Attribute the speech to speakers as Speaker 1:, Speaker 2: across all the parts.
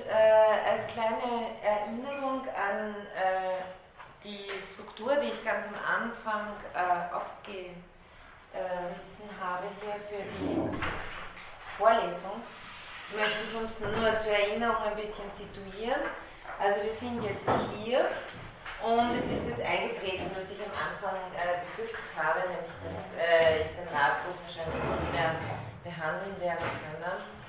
Speaker 1: äh, als kleine Erinnerung an äh, die Struktur, die ich ganz am Anfang äh, aufgerissen habe hier für die Vorlesung, möchte ich uns nur zur Erinnerung ein bisschen situieren. Also wir sind jetzt hier und es ist das eingetreten, was ich am Anfang äh, befürchtet habe, nämlich dass äh, ich den Nachruf wahrscheinlich nicht mehr behandeln werden können.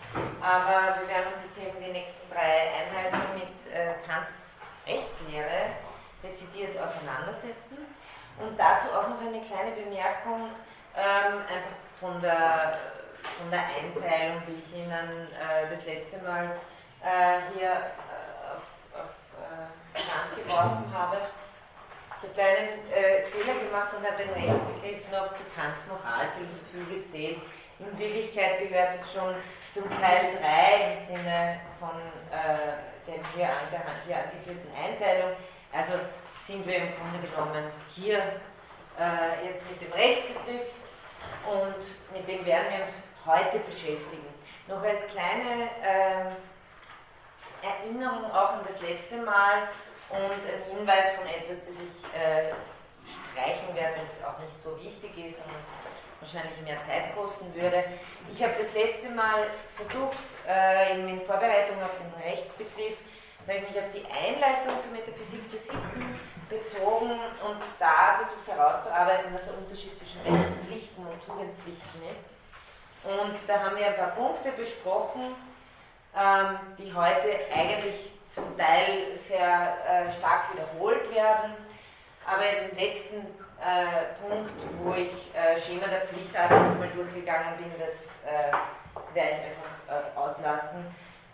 Speaker 1: Aber wir werden uns jetzt eben die nächsten drei Einheiten mit äh, Kants Rechtslehre dezidiert auseinandersetzen. Und dazu auch noch eine kleine Bemerkung, ähm, einfach von der, von der Einteilung, die ich Ihnen äh, das letzte Mal äh, hier äh, auf, auf äh, Hand geworfen habe. Ich habe da einen äh, Fehler gemacht und habe den Rechtsbegriff noch zu Kants Moralphilosophie gezählt. In Wirklichkeit gehört es schon zum Teil 3 im Sinne von äh, der hier, hier angeführten Einteilung. Also sind wir im Grunde genommen hier äh, jetzt mit dem Rechtsbegriff und mit dem werden wir uns heute beschäftigen. Noch als kleine äh, Erinnerung auch an das letzte Mal und ein Hinweis von etwas, das ich äh, streichen werde, das auch nicht so wichtig ist und wahrscheinlich mehr Zeit kosten würde. Ich habe das letzte Mal versucht, äh, in Vorbereitung auf den Rechtsbegriff, habe ich mich auf die Einleitung zur Metaphysik der Sitten bezogen und da versucht herauszuarbeiten, was der Unterschied zwischen Rechtspflichten und Tugendpflichten ist. Und da haben wir ein paar Punkte besprochen, ähm, die heute eigentlich zum Teil sehr äh, stark wiederholt werden. Aber im letzten äh, Punkt, wo ich äh, Schema der Pflichtart nochmal durchgegangen bin, das äh, werde ich einfach äh, auslassen.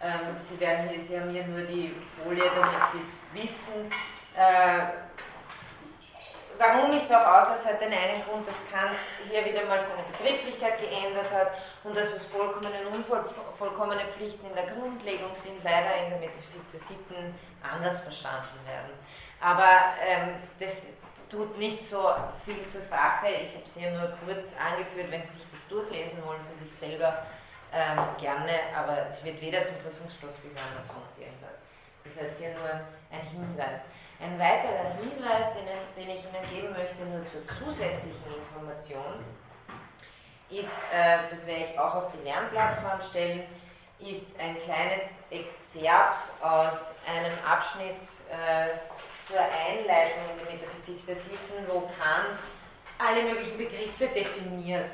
Speaker 1: Ähm, Sie werden hier, Sie haben hier nur die Folie, damit Sie es wissen. Äh, warum ich es auch auslasse, hat den einen Grund, dass Kant hier wieder mal seine Begrifflichkeit geändert hat und dass was vollkommene und unvollkommene Pflichten in der Grundlegung sind, leider in der Metaphysik der Sitten anders verstanden werden. Aber ähm, das tut nicht so viel zur Sache. Ich habe es hier nur kurz angeführt, wenn Sie sich das durchlesen wollen für sich selber ähm, gerne, aber es wird weder zum Prüfungsstoff gehören noch sonst irgendwas. Das heißt hier nur ein Hinweis. Ein weiterer Hinweis, den, den ich Ihnen geben möchte, nur zur zusätzlichen Information, ist, äh, das werde ich auch auf die Lernplattform stellen, ist ein kleines Exzerpt aus einem Abschnitt äh, zur Einleitung in die Metaphysik der Sitten, wo Kant alle möglichen Begriffe definiert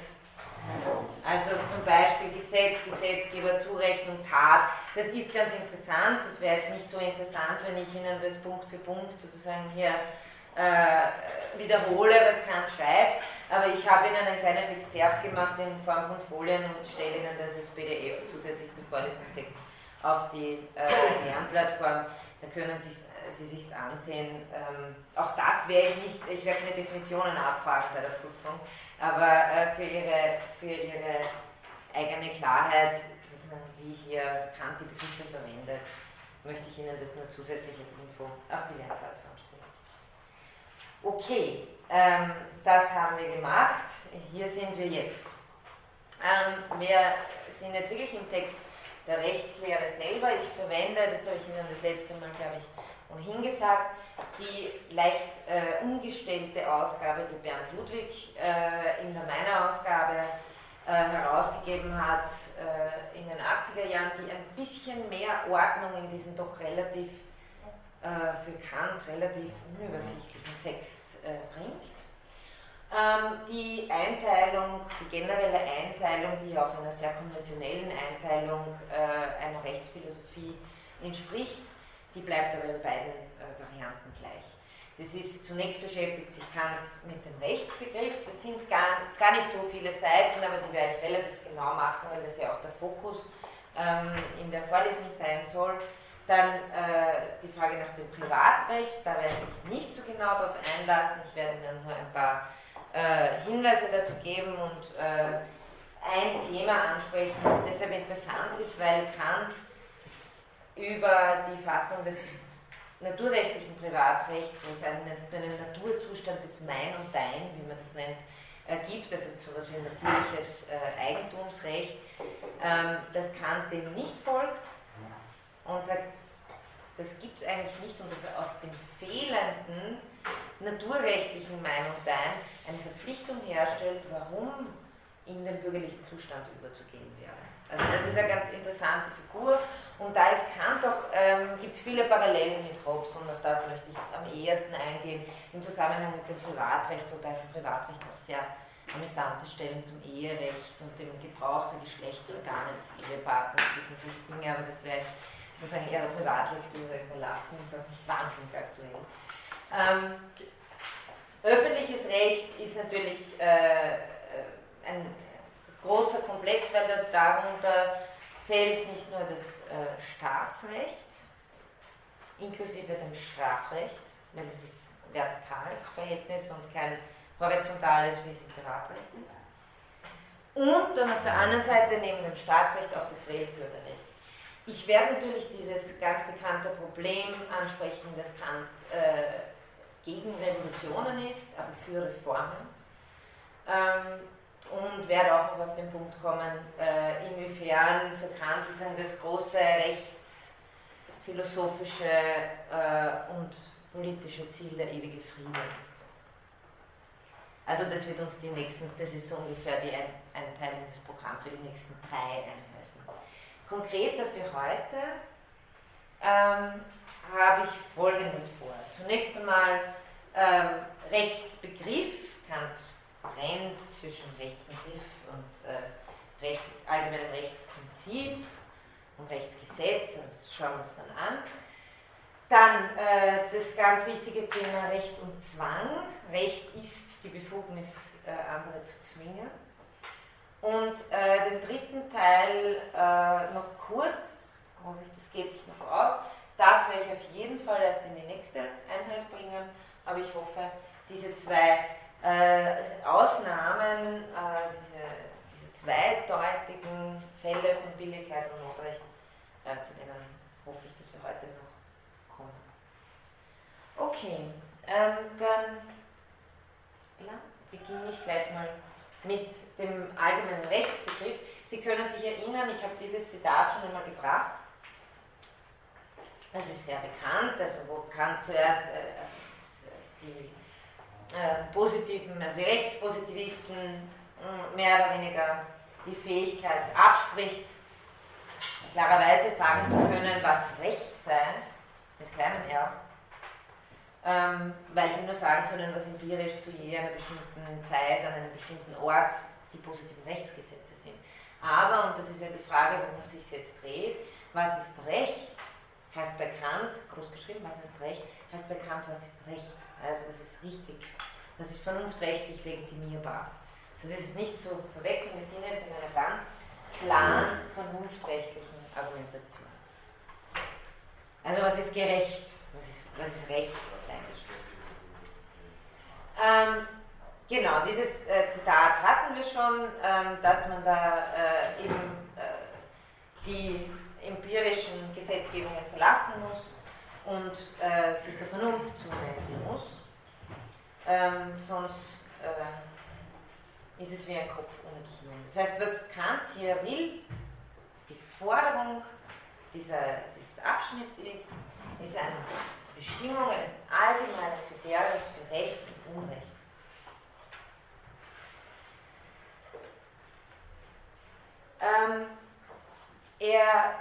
Speaker 1: also zum Beispiel Gesetz, Gesetzgeber, Zurechnung, Tat. Das ist ganz interessant. Das wäre jetzt nicht so interessant, wenn ich Ihnen das Punkt für Punkt sozusagen hier äh, wiederhole, was Kant schreibt. Aber ich habe Ihnen ein kleines Exzerpt gemacht in Form von Folien und stelle Ihnen das als PDF zusätzlich zum Vorlesung 6 auf die äh, Lernplattform. Da können Sie, Sie sich ansehen. Ähm, auch das werde ich nicht, ich werde keine Definitionen abfragen bei der Prüfung. Aber äh, für, ihre, für ihre eigene Klarheit, sozusagen, wie hier Kant die Begriffe verwendet, möchte ich Ihnen das nur zusätzlich als Info auf die Lernplattform. Okay, ähm, das haben wir gemacht. Hier sind wir jetzt. Ähm, wir sind jetzt wirklich im Text der Rechtslehre selber. Ich verwende, das habe ich Ihnen das letzte Mal, glaube ich, ohnehin gesagt, die leicht äh, umgestellte Ausgabe, die Bernd Ludwig äh, in der meiner Ausgabe äh, herausgegeben hat äh, in den 80er Jahren, die ein bisschen mehr Ordnung in diesen doch relativ äh, für Kant relativ unübersichtlichen Text äh, bringt. Ähm, die Einteilung, die generelle Einteilung, die auch einer sehr konventionellen Einteilung einer Rechtsphilosophie entspricht, die bleibt aber in beiden äh, Varianten gleich. Das ist, zunächst beschäftigt sich Kant mit dem Rechtsbegriff. Das sind gar, gar nicht so viele Seiten, aber die werde ich relativ genau machen, weil das ja auch der Fokus ähm, in der Vorlesung sein soll. Dann äh, die Frage nach dem Privatrecht, da werde ich nicht so genau darauf einlassen. Ich werde Ihnen nur ein paar äh, Hinweise dazu geben und äh, ein Thema ansprechen, das deshalb interessant ist, weil Kant über die Fassung des naturrechtlichen Privatrechts, wo es einen, einen Naturzustand des Mein und Dein, wie man das nennt, gibt, also so etwas wie ein natürliches äh, Eigentumsrecht, ähm, das Kant dem nicht folgt, und sagt, das gibt es eigentlich nicht und dass aus dem fehlenden naturrechtlichen Meinungteil eine Verpflichtung herstellt, warum in den bürgerlichen Zustand überzugehen wäre. Also das ist eine ganz interessante Figur und da ist Kant auch, ähm, gibt es viele Parallelen mit Hobbes und auf das möchte ich am ehesten eingehen im Zusammenhang mit dem Privatrecht, wobei es im Privatrecht auch sehr amüsante Stellen zum Eherecht und dem Gebrauch der Geschlechtsorgane des Ehepartners gibt solche Dinge, aber das ich sozusagen eher Privatlektüre überlassen, ist auch nicht wahnsinnig aktuell. Ähm, öffentliches Recht ist natürlich äh, äh ein großer Komplex, weil darunter fällt nicht nur das äh, Staatsrecht, inklusive dem Strafrecht, weil es ist vertikales Verhältnis und kein horizontales, wie es im Privatrecht ist. Und dann auf der anderen Seite neben dem Staatsrecht auch das Weltbürgerrecht. Ich werde natürlich dieses ganz bekannte Problem ansprechen, dass Kant äh, gegen Revolutionen ist, aber für Reformen. Ähm, und werde auch noch auf den Punkt kommen, äh, inwiefern für Kant sozusagen das große rechtsphilosophische äh, und politische Ziel der ewige Friede ist. Also das wird uns die nächsten, das ist so ungefähr die ein, Einteilung des Programms für die nächsten drei Einheiten. Konkreter für heute ähm, habe ich Folgendes vor. Zunächst einmal ähm, Rechtsbegriff, Kant trennt zwischen Rechtsbegriff und äh, Rechts, allgemeinem Rechtsprinzip und Rechtsgesetz und das schauen wir uns dann an. Dann äh, das ganz wichtige Thema Recht und Zwang. Recht ist die Befugnis, äh, andere zu zwingen. Und äh, den dritten Teil äh, noch kurz, hoffe ich, das geht sich noch aus. Das werde ich auf jeden Fall erst in die nächste Einheit bringen, aber ich hoffe, diese zwei äh, Ausnahmen, äh, diese, diese zweideutigen Fälle von Billigkeit und Notrecht, äh, zu denen hoffe ich, dass wir heute noch kommen. Okay, ähm, dann ja, beginne ich gleich mal mit dem allgemeinen Rechtsbegriff. Sie können sich erinnern, ich habe dieses Zitat schon einmal gebracht. Es ist sehr bekannt, also wo Kant zuerst äh, also die äh, positiven, also Rechtspositivisten hm, mehr oder weniger die Fähigkeit abspricht, klarerweise sagen zu können, was Recht sei, mit kleinem R, ähm, weil sie nur sagen können, was empirisch zu jeder bestimmten Zeit, an einem bestimmten Ort die positiven Rechtsgesetze sind. Aber, und das ist ja die Frage, worum es sich jetzt dreht, was ist Recht, heißt bei Kant, groß geschrieben, was ist Recht, heißt bei Kant, was ist Recht, also was ist richtig, was ist vernunftrechtlich legitimierbar. So, das ist nicht zu verwechseln, wir sind jetzt in einer ganz klaren vernunftrechtlichen Argumentation. Also was ist gerecht, was ist, was ist Recht auf ähm, Genau, dieses äh, Zitat hatten wir schon, ähm, dass man da äh, eben äh, die empirischen Gesetzgebungen verlassen muss und äh, sich der Vernunft zuwenden muss. Ähm, sonst äh, ist es wie ein Kopf ohne Gehirn. Das heißt, was Kant hier will, die Forderung dieser, dieses Abschnitts ist, ist eine Bestimmung eines allgemeinen Kriteriums für Recht und Unrecht. Ähm, er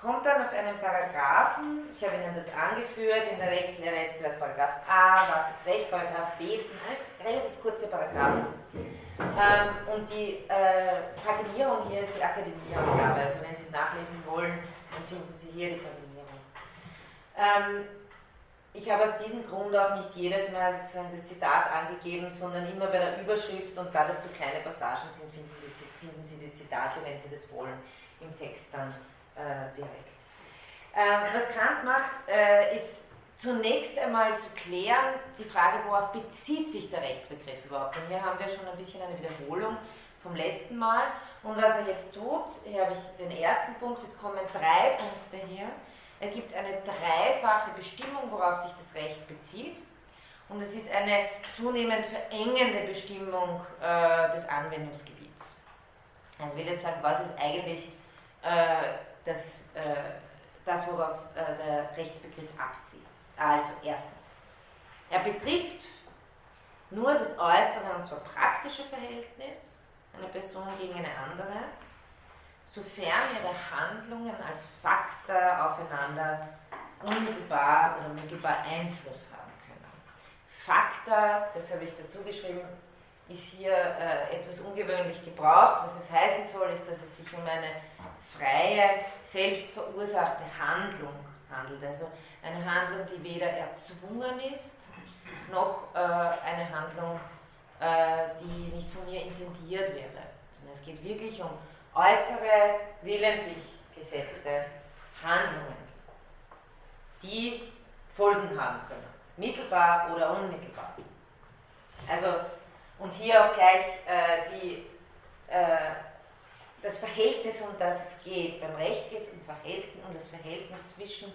Speaker 1: kommt dann auf einen Paragraphen, ich habe Ihnen das angeführt, in der Rechtslehre ist zuerst Paragraph A, was ist Recht, Paragraph B, das sind alles relativ kurze Paragraphen. Ähm, und die äh, Paginierung hier ist die Akademieausgabe, also wenn Sie es nachlesen wollen, dann finden Sie hier die Paginierung. Ähm, ich habe aus diesem Grund auch nicht jedes Mal sozusagen das Zitat angegeben, sondern immer bei der Überschrift und da das so kleine Passagen sind, finden, die, finden Sie die Zitate, wenn Sie das wollen, im Text dann äh, direkt. Äh, was Kant macht, äh, ist zunächst einmal zu klären, die Frage, worauf bezieht sich der Rechtsbegriff überhaupt. Und hier haben wir schon ein bisschen eine Wiederholung vom letzten Mal. Und was er jetzt tut, hier habe ich den ersten Punkt, es kommen drei Punkte hier. Er gibt eine dreifache Bestimmung, worauf sich das Recht bezieht. Und es ist eine zunehmend verengende Bestimmung äh, des Anwendungsgebiets. Also ich will jetzt sagen, was ist eigentlich äh, das, äh, das worauf äh, der Rechtsbegriff abzieht. Also erstens, er betrifft nur das äußere und zwar praktische Verhältnis einer Person gegen eine andere, sofern ihre Handlungen als Faktor aufeinander unmittelbar oder mittelbar Einfluss haben können. Faktor, das habe ich dazu geschrieben, ist hier äh, etwas ungewöhnlich gebraucht. Was es heißen soll, ist, dass es sich um eine freie, selbst verursachte Handlung handelt. Also eine Handlung, die weder erzwungen ist, noch äh, eine Handlung, äh, die nicht von mir intendiert wäre. Sondern es geht wirklich um äußere, willentlich gesetzte Handlungen, die Folgen haben können. Mittelbar oder unmittelbar. Also, und hier auch gleich äh, die, äh, das Verhältnis, um das es geht. Beim Recht geht es um, um das Verhältnis zwischen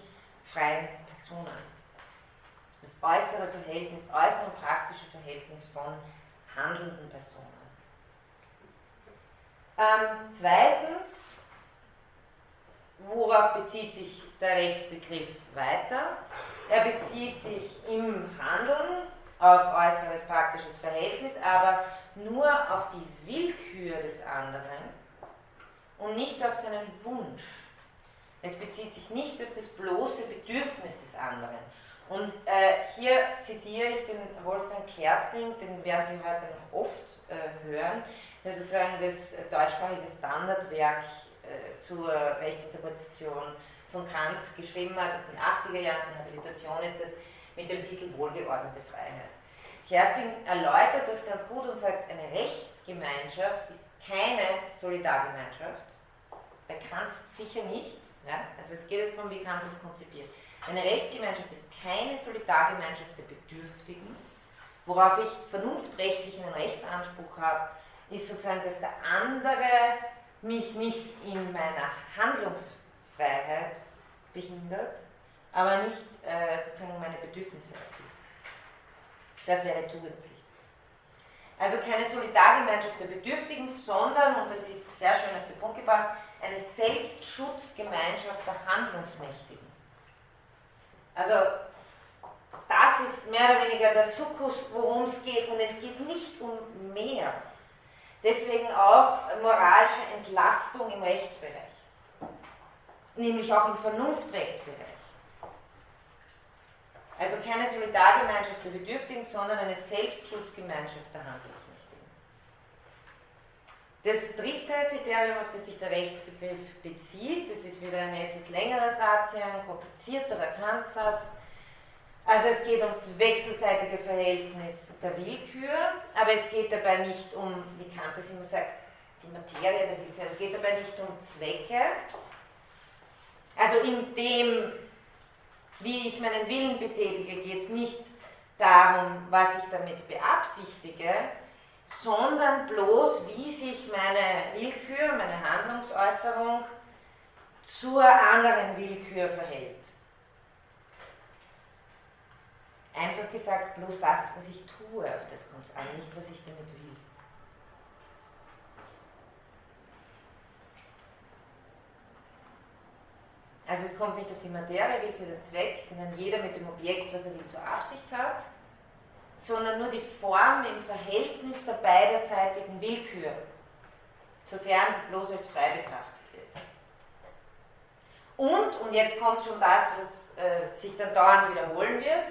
Speaker 1: freien Personen. Das äußere Verhältnis, äußere praktische Verhältnis von handelnden Personen. Ähm, zweitens, worauf bezieht sich der Rechtsbegriff weiter? Er bezieht sich im Handeln auf äußeres praktisches Verhältnis, aber nur auf die Willkür des anderen und nicht auf seinen Wunsch. Es bezieht sich nicht auf das bloße Bedürfnis des anderen. Und äh, hier zitiere ich den Wolfgang Kersting, den werden Sie heute noch oft äh, hören, der sozusagen das deutschsprachige Standardwerk äh, zur Rechtsinterpretation von Kant geschrieben hat, aus den 80er Jahren, seine Habilitation ist das, mit dem Titel Wohlgeordnete Freiheit. Kersting erläutert das ganz gut und sagt, eine Rechtsgemeinschaft ist keine Solidargemeinschaft, bei Kant sicher nicht, ja? also es geht jetzt darum, wie Kant das konzipiert. Eine Rechtsgemeinschaft ist keine Solidargemeinschaft der Bedürftigen. Worauf ich vernunftrechtlich einen Rechtsanspruch habe, ist sozusagen, dass der andere mich nicht in meiner Handlungsfreiheit behindert, aber nicht äh, sozusagen meine Bedürfnisse erfüllt. Das wäre Tugendpflicht. Also keine Solidargemeinschaft der Bedürftigen, sondern, und das ist sehr schön auf den Punkt gebracht, eine Selbstschutzgemeinschaft der Handlungsmächtigen. Also das ist mehr oder weniger der Sukkus, worum es geht. Und es geht nicht um mehr. Deswegen auch moralische Entlastung im Rechtsbereich. Nämlich auch im Vernunftrechtsbereich. Also keine Solidargemeinschaft der Bedürftigen, sondern eine Selbstschutzgemeinschaft der Handlungsmächtigen. Das dritte Kriterium, auf das sich der Rechtsbegriff bezieht, das ist wieder ein etwas längerer Satz, ein komplizierterer Kantsatz, also es geht ums wechselseitige Verhältnis der Willkür, aber es geht dabei nicht um, wie Kant es immer sagt, die Materie der Willkür. Es geht dabei nicht um Zwecke. Also in dem, wie ich meinen Willen betätige, geht es nicht darum, was ich damit beabsichtige, sondern bloß, wie sich meine Willkür, meine Handlungsäußerung zur anderen Willkür verhält. Einfach gesagt, bloß das, was ich tue, auf das kommt es an, nicht was ich damit will. Also es kommt nicht auf die Materie, Willkür der Zweck, den dann jeder mit dem Objekt, was er will, zur Absicht hat, sondern nur die Form im Verhältnis der beiderseitigen Willkür, sofern sie bloß als frei betrachtet wird. Und, und jetzt kommt schon das, was äh, sich dann dauernd wiederholen wird,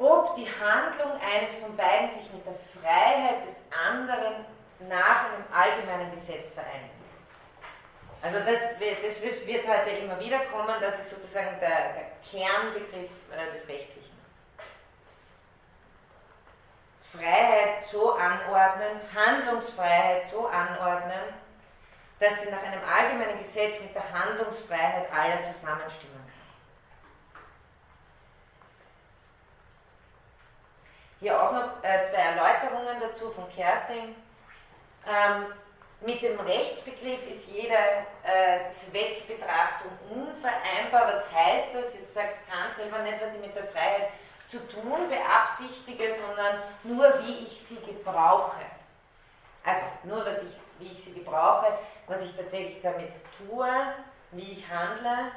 Speaker 1: ob die Handlung eines von beiden sich mit der Freiheit des anderen nach einem allgemeinen Gesetz vereinigen lässt. Also das, das wird heute immer wieder kommen, das ist sozusagen der, Kernbegriff äh, des Rechtlichen. Freiheit so anordnen, Handlungsfreiheit so anordnen, dass sie nach einem allgemeinen Gesetz mit der Handlungsfreiheit aller zusammenstimmen Hier auch noch äh, zwei Erläuterungen dazu von Kersting. Ähm, mit dem Rechtsbegriff ist jede äh, Zweckbetrachtung unvereinbar. Was heißt das? Es sagt Kant selber nicht, was ich mit der Freiheit zu tun beabsichtige, sondern nur, wie ich sie gebrauche. Also nur, was ich wie ich sie gebrauche, was ich tatsächlich damit tue, wie ich handle,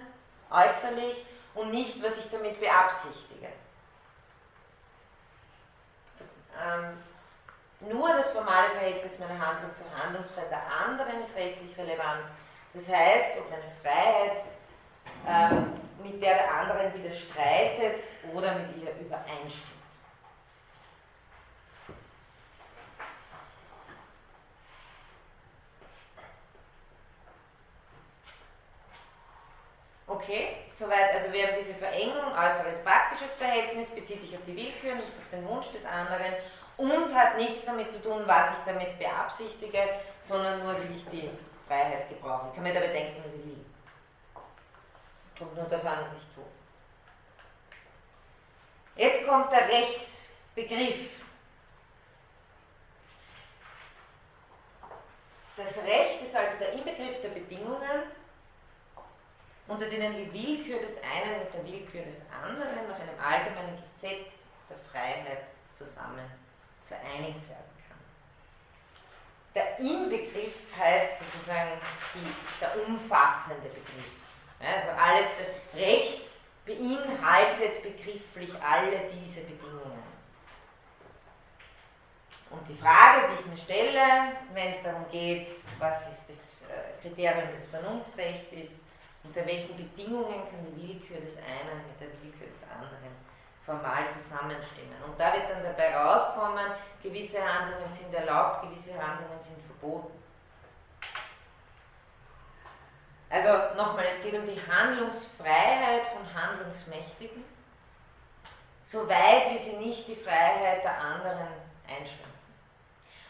Speaker 1: äußerlich und nicht, was ich damit beabsichtige. Ähm, nur das formale Verhältnis meiner Handlung zur Handlungsfreiheit der anderen ist rechtlich relevant. Das heißt, ob meine Freiheit ähm, mit der der anderen widerstreitet oder mit ihr übereinstimmt. Okay, soweit, also wir haben diese Verengung, äußeres praktisches Verhältnis, bezieht sich auf die Willkür, nicht auf den Wunsch des anderen und hat nichts damit zu tun, was ich damit beabsichtige, sondern nur, wie ich die Freiheit gebrauche. Ich kann mir dabei denken, was ich will. Kommt nur an, was ich tue. Jetzt kommt der Rechtsbegriff. Das Recht ist also der Inbegriff der Bedingungen, unter denen die Willkür des einen mit der Willkür des anderen nach einem allgemeinen Gesetz der Freiheit zusammen vereinigt werden kann. Der Inbegriff heißt sozusagen die, der umfassende Begriff. Also alles, Recht beinhaltet begrifflich alle diese Bedingungen. Und die Frage, die ich mir stelle, wenn es darum geht, was ist das äh, Kriterium des Vernunftrechts ist, unter welchen Bedingungen kann die Willkür des einen mit der Willkür des anderen formal zusammenstimmen. Und da wird dann dabei rauskommen, gewisse Handlungen sind erlaubt, gewisse Handlungen sind verboten. Also nochmal, es geht um die Handlungsfreiheit von Handlungsmächtigen, soweit wie sie nicht die Freiheit der anderen einschränken.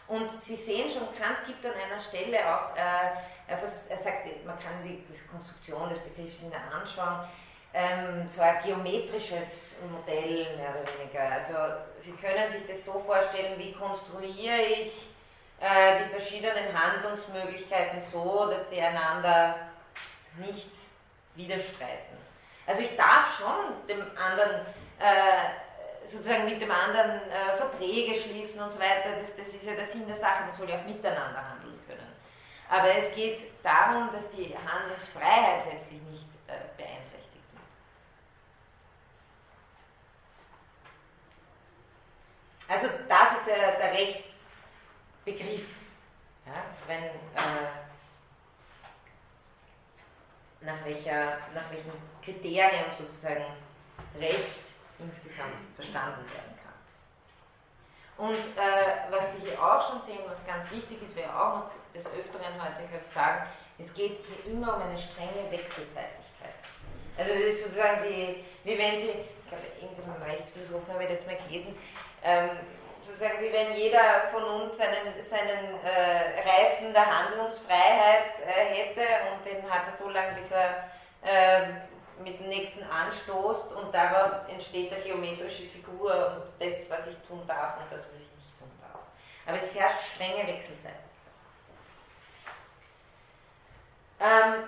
Speaker 1: Und Sie sehen schon, Kant gibt an einer Stelle auch, äh, er, sagt, man kann die, die Konstruktion des Begriffs anschauen, ähm, so ein geometrisches Modell mehr oder weniger. Also Sie können sich das so vorstellen, wie konstruiere ich äh, die verschiedenen Handlungsmöglichkeiten so, dass sie einander nicht widerstreiten. Also ich darf schon dem anderen äh, sozusagen mit dem anderen äh, Verträge schließen und so weiter. Das, das ist ja der Sinn der Sache, man soll ja auch miteinander handeln. Aber es geht darum, dass die Handlungsfreiheit letztlich nicht äh, beeinträchtigt wird. Also das ist der, der Rechtsbegriff. Ja, wenn äh, nach, welcher, nach welchen Kriterien sozusagen Recht insgesamt verstanden werden kann. Und äh, was Sie hier auch schon sehen, was ganz wichtig ist, wäre auch noch des Öfteren heute, glaube sagen, es geht hier immer um eine strenge Wechselseitigkeit. Also das ist sozusagen die, wie wenn Sie, ich glaube, irgendeinem Rechtsphilosophen habe ich das mal gelesen, ähm, sozusagen wie wenn jeder von uns seinen, seinen äh, Reifen der Handlungsfreiheit äh, hätte und den hat er so lange, bis er äh, mit dem nächsten anstoßt und daraus entsteht eine geometrische Figur und das, was ich tun darf und das, was ich nicht tun darf. Aber es herrscht strenge Wechselseitigkeit. Ähm,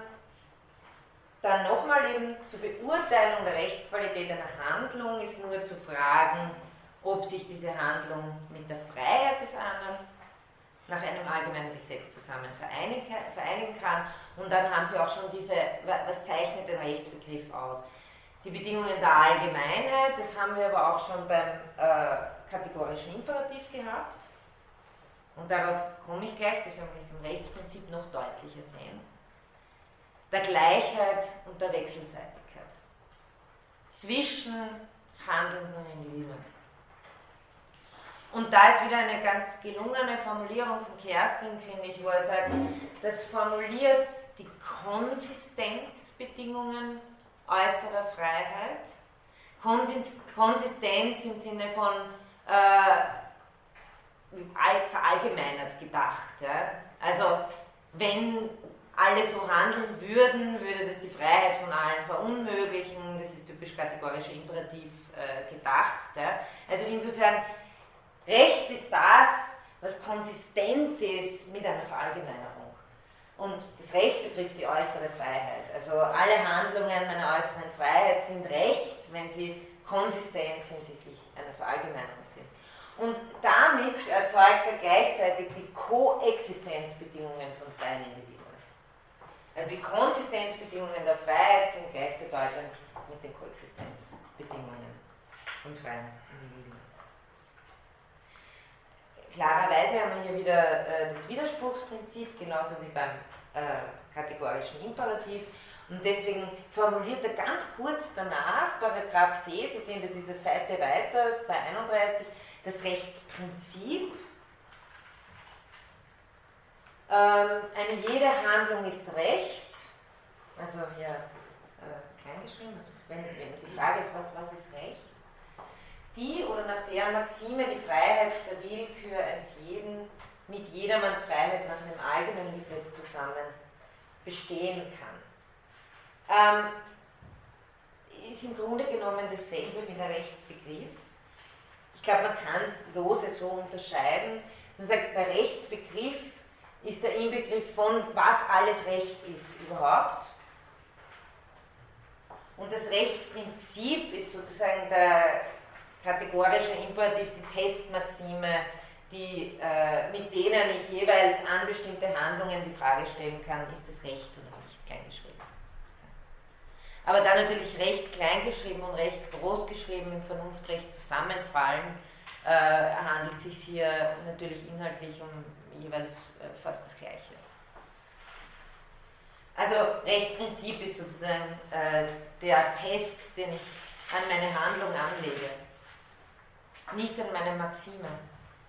Speaker 1: dann nochmal eben zur Beurteilung der Rechtsqualität einer Handlung ist nur zu fragen, ob sich diese Handlung mit der Freiheit des anderen nach einem allgemeinen Gesetz zusammen vereinigen kann. Und dann haben Sie auch schon diese, was zeichnet den Rechtsbegriff aus? Die Bedingungen der Allgemeinheit, das haben wir aber auch schon beim äh, kategorischen Imperativ gehabt. Und darauf komme ich gleich, das werden wir beim Rechtsprinzip noch deutlicher sehen. Der Gleichheit und der Wechselseitigkeit zwischen handelnden Individuen. Und da ist wieder eine ganz gelungene Formulierung von Kerstin, finde ich, wo er sagt, das formuliert die Konsistenzbedingungen äußerer Freiheit. Konsistenz im Sinne von äh, verallgemeinert gedacht. Ja? Also wenn alle so handeln würden, würde das die Freiheit von allen verunmöglichen. Das ist typisch kategorischer Imperativ äh, gedacht. Ja? Also insofern Recht ist das, was konsistent ist mit einer Verallgemeinerung. Und das Recht betrifft die äußere Freiheit. Also alle Handlungen meiner äußeren Freiheit sind Recht, wenn sie konsistent hinsichtlich einer Verallgemeinerung sind. Und damit erzeugt er gleichzeitig die Koexistenzbedingungen von freien Individuen. Also die Konsistenzbedingungen der Freiheit sind gleichbedeutend mit den Koexistenzbedingungen von freien Individuen. Klarerweise haben wir hier wieder äh, das Widerspruchsprinzip, genauso wie beim äh, kategorischen Imperativ. Und deswegen formuliert er ganz kurz danach, Paragraph C, Sie sehen, das ist eine Seite weiter, 231, das Rechtsprinzip. Ähm, eine jede Handlung ist Recht, also hier äh, kleingeschrieben, also wenn, wenn die Frage ist, was, was ist Recht? Die oder nach deren Maxime die Freiheit der Willkür eines jeden mit jedermanns Freiheit nach einem eigenen Gesetz zusammen bestehen kann. Ähm, ist im Grunde genommen dasselbe wie der Rechtsbegriff. Ich glaube, man kann es lose so unterscheiden. Man sagt, der Rechtsbegriff ist der Inbegriff von, was alles Recht ist überhaupt. Und das Rechtsprinzip ist sozusagen der kategorische Imperativ, die Testmaxime, die, äh, mit denen ich jeweils an bestimmte Handlungen die Frage stellen kann, ist das Recht oder nicht kleingeschrieben. Aber da natürlich recht kleingeschrieben und recht groß geschrieben im Vernunftrecht zusammenfallen, äh, handelt es sich hier natürlich inhaltlich um jeweils fast das Gleiche. Also Rechtsprinzip ist sozusagen äh, der Test, den ich an meine Handlung anlege, nicht an meine Maxime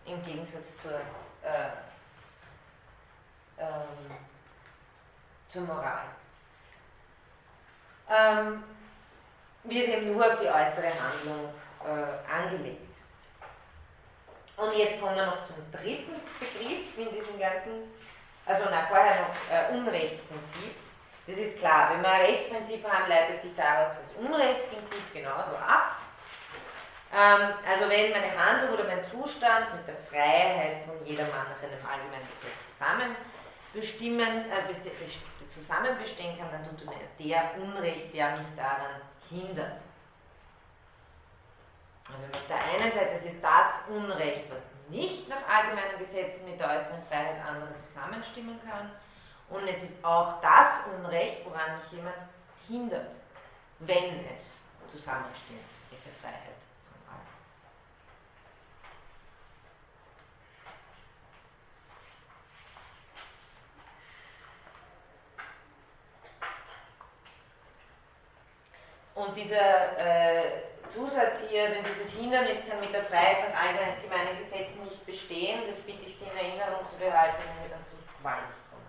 Speaker 1: im Gegensatz zur, äh, ähm, zur Moral. Ähm, wird eben nur auf die äußere Handlung äh, angelegt. Und jetzt kommen wir noch zum dritten Begriff in diesem ganzen, also na, vorher noch äh, Unrechtsprinzip. Das ist klar, wenn wir ein Rechtsprinzip haben, leitet sich daraus das Unrechtsprinzip genauso ab. Ähm, also wenn meine Handlung oder mein Zustand mit der Freiheit von jedermann nach einem allgemeinen Gesetz zusammen bestimmen, äh, zusammen bestehen kann, dann tut mir der Unrecht, der mich daran hindert. Also auf der einen Seite es ist das Unrecht, was nicht nach allgemeinen Gesetzen mit der äußeren Freiheit anderer zusammenstimmen kann. Und es ist auch das Unrecht, woran mich jemand hindert, wenn es zusammenstimmt mit der Freiheit. Und dieser äh, Zusatz hier, denn dieses Hindernis kann mit der Freiheit nach allgemeinen Gesetzen nicht bestehen, das bitte ich Sie in Erinnerung zu behalten, wenn wir dann zu zwei kommen.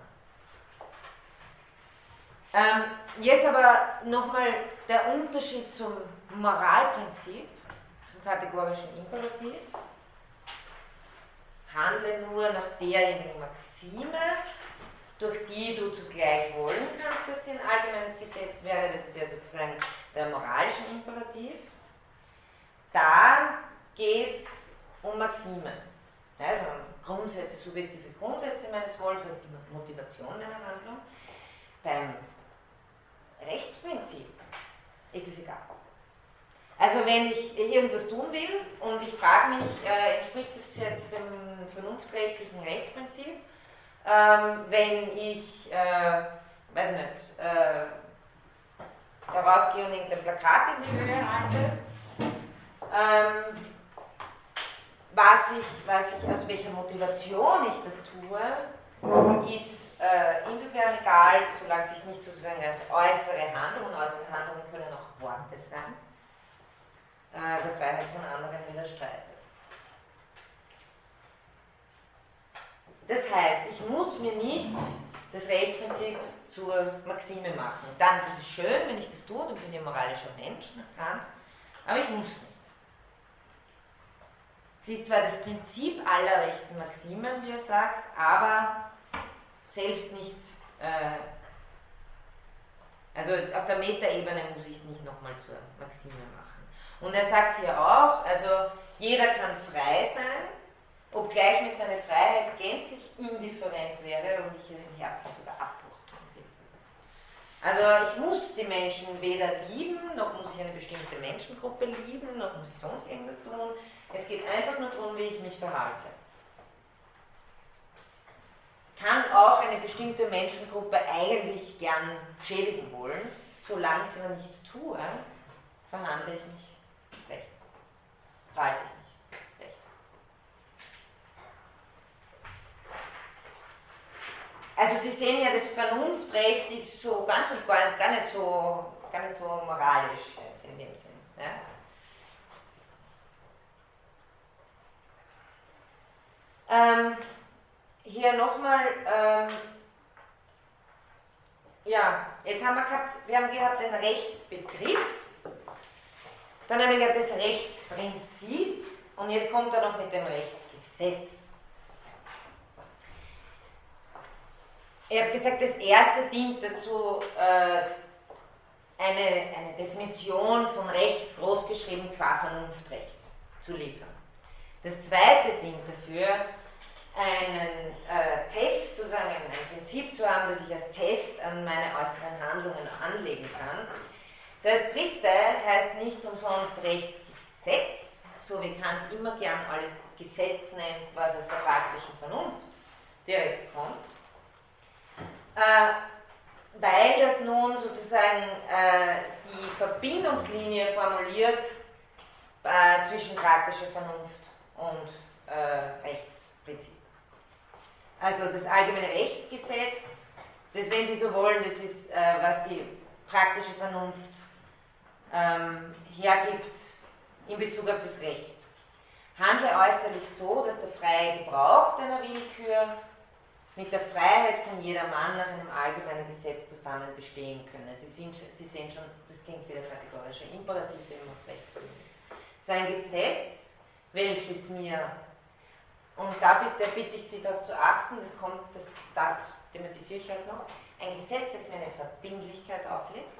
Speaker 1: Ähm, jetzt aber nochmal der Unterschied zum Moralprinzip, zum kategorischen Imperativ. Handle nur nach derjenigen Maxime, durch die du zugleich wollen kannst, dass sie ein allgemeines Gesetz wäre. Das ist ja sozusagen der moralische Imperativ. Da geht es um Maximen. Also Grundsätze, subjektive Grundsätze meines Wollens, was ist die Motivation einer Handlung. Beim Rechtsprinzip ist es egal. Also wenn ich irgendwas tun will und ich frage mich, äh, entspricht das jetzt dem vernunftrechtlichen Rechtsprinzip, ähm, wenn ich, äh, weiß nicht, äh, da rausgehe und irgendein Plakat in die Höhe halte, ähm, was, ich, was ich, aus welcher Motivation ich das tue, ist äh, insofern egal, solange es sich nicht sozusagen als äußere Handlung, und äußere Handlungen können auch Worte sein, äh, der Freiheit von anderen widerstreitet. Das heißt, ich muss mir nicht das Rechtsprinzip zur Maxime machen. Dann, das ist schön, wenn ich das tue, dann bin ich ein moralischer Mensch Kant, aber ich muss nicht. Sie ist zwar das Prinzip aller rechten Maximen, wie er sagt, aber selbst nicht, äh, also auf der Metaebene muss ich es nicht nochmal zur Maxime machen. Und er sagt hier auch, also jeder kann frei sein, obgleich mir seine Freiheit gänzlich indifferent wäre und ich ihr im Herzen sogar Abbruch tun will. Also ich muss die Menschen weder lieben, noch muss ich eine bestimmte Menschengruppe lieben, noch muss ich sonst irgendwas tun. Es geht einfach nur darum, wie ich mich verhalte. Kann auch eine bestimmte Menschengruppe eigentlich gern schädigen wollen, solange ich es aber nicht tue, verhandle ich mich recht. Verhalte ich mich recht. Also Sie sehen ja, das Vernunftrecht ist so ganz und gar, gar, nicht, so, gar nicht so moralisch in dem Sinn. Ja? Ähm, hier nochmal, ähm, ja, jetzt haben wir gehabt, wir haben gehabt den Rechtsbegriff, dann haben wir gehabt das Rechtsprinzip und jetzt kommt er noch mit dem Rechtsgesetz. Ich habe gesagt, das erste dient dazu, äh, eine, eine Definition von Recht großgeschrieben qua Vernunftrecht zu liefern. Das zweite dient dafür, einen äh, Test, sozusagen ein Prinzip zu haben, das ich als Test an meine äußeren Handlungen anlegen kann. Das dritte heißt nicht umsonst Rechtsgesetz, so wie Kant immer gern alles Gesetz nennt, was aus der praktischen Vernunft direkt kommt, äh, weil das nun sozusagen äh, die Verbindungslinie formuliert äh, zwischen praktischer Vernunft und äh, Rechtsprinzip. Also das allgemeine Rechtsgesetz, das, wenn Sie so wollen, das ist, äh, was die praktische Vernunft ähm, hergibt in Bezug auf das Recht. Handle äußerlich so, dass der freie Gebrauch deiner Willkür mit der Freiheit von jedermann nach einem allgemeinen Gesetz zusammen bestehen könne. Sie, sind, Sie sehen schon, das klingt wieder kategorischer Imperativ, wenn man recht So ein Gesetz, welches mir und da bitte, bitte ich Sie darauf zu achten, das kommt, das, das thematisiere ich halt noch, ein Gesetz, das mir eine Verbindlichkeit auflegt,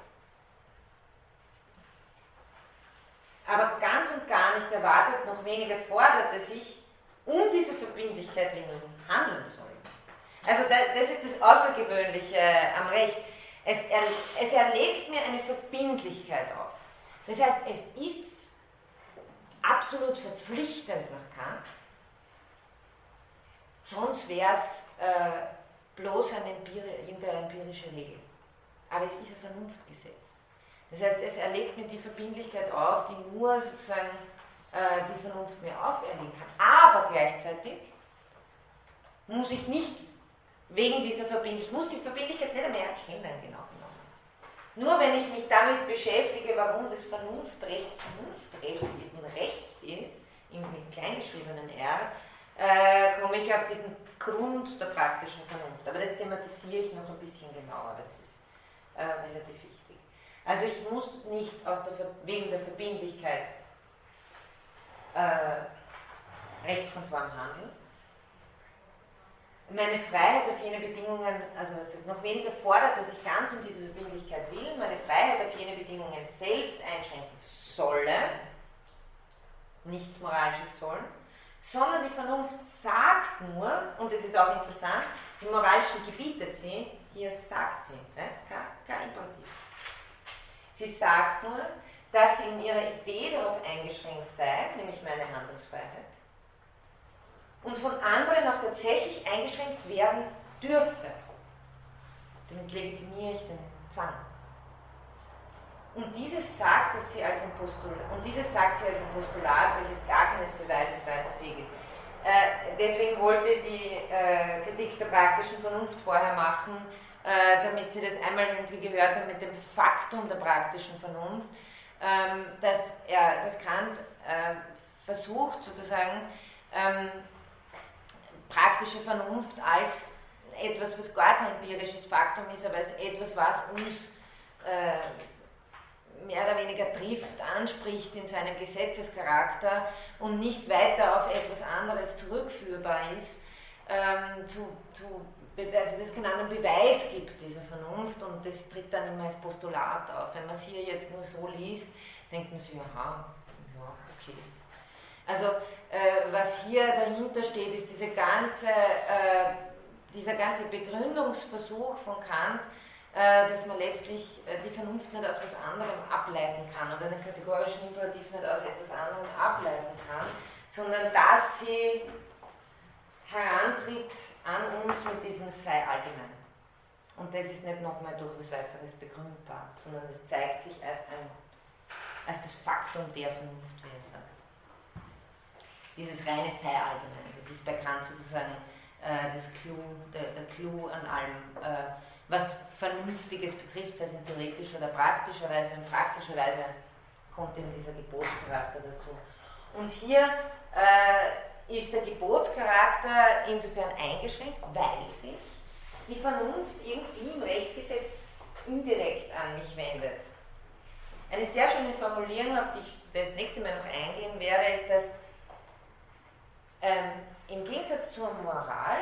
Speaker 1: aber ganz und gar nicht erwartet, noch weniger fordert, dass ich um diese Verbindlichkeit willen handeln soll. Also das ist das Außergewöhnliche am Recht. Es, er, es erlegt mir eine Verbindlichkeit auf. Das heißt, es ist absolut verpflichtend nach Kant, Sonst wäre es äh, bloß eine empirische Regel. Aber es ist ein Vernunftgesetz. Das heißt, es erlegt mir die Verbindlichkeit auf, die nur sozusagen äh, die Vernunft mir auferlegen kann. Aber gleichzeitig muss ich nicht wegen dieser Verbindlichkeit, ich muss die Verbindlichkeit nicht mehr erkennen, genau. Nur wenn ich mich damit beschäftige, warum das Vernunftrecht Vernunftrecht ist und Recht ist, im kleingeschriebenen R, äh, komme ich auf diesen Grund der praktischen Vernunft. Aber das thematisiere ich noch ein bisschen genauer, weil das ist äh, relativ wichtig. Also ich muss nicht aus der, wegen der Verbindlichkeit äh, rechtskonform handeln. Meine Freiheit auf jene Bedingungen, also noch weniger fordert, dass ich ganz um diese Verbindlichkeit will, meine Freiheit auf jene Bedingungen selbst einschränken solle, nichts Moralisches sollen, sondern die Vernunft sagt nur, und das ist auch interessant, die moralischen gebietet sie, hier sagt sie, ne? das ist kein, kein Imperativ. Sie sagt nur, dass sie in ihrer Idee darauf eingeschränkt sei, nämlich meine Handlungsfreiheit, und von anderen auch tatsächlich eingeschränkt werden dürfe. Damit legitimiere ich den Zwang. Und dieses sagt, dass sie als ein Postulat, und dieses sagt sie als ein Postulat, welches gar keines Beweises weiter fähig ist. Äh, deswegen wollte die äh, Kritik der praktischen Vernunft vorher machen, äh, damit sie das einmal irgendwie gehört haben mit dem Faktum der praktischen Vernunft, ähm, dass, er, dass Kant äh, versucht sozusagen ähm, praktische Vernunft als etwas, was gar kein empirisches Faktum ist, aber als etwas, was uns äh, mehr oder weniger trifft, anspricht in seinem Gesetzescharakter und nicht weiter auf etwas anderes zurückführbar ist, ähm, zu, zu, also das genannten Beweis gibt dieser Vernunft und das tritt dann immer als Postulat auf. Wenn man es hier jetzt nur so liest, denkt man sich, aha, ja, okay. Also äh, was hier dahinter steht, ist diese ganze, äh, dieser ganze Begründungsversuch von Kant, äh, dass man letztlich äh, die Vernunft nicht aus was anderem ableiten kann oder den kategorischen Imperativ nicht aus etwas anderem ableiten kann, sondern dass sie herantritt an uns mit diesem sei allgemein. Und das ist nicht nochmal durch was weiteres begründbar, sondern das zeigt sich als, ein, als das Faktum der Vernunft, wie er sagt. Dieses reine sei allgemein, das ist bei Kant sozusagen äh, das Clou, der, der Clou an allem, äh, was Vernünftiges betrifft, sei es in theoretischer oder praktischer Weise. In praktischer Weise kommt eben dieser Gebotscharakter dazu. Und hier äh, ist der Gebotscharakter insofern eingeschränkt, weil sich die Vernunft irgendwie im Rechtsgesetz indirekt an mich wendet. Eine sehr schöne Formulierung, auf die ich das nächste Mal noch eingehen werde, ist, dass ähm, im Gegensatz zur Moral,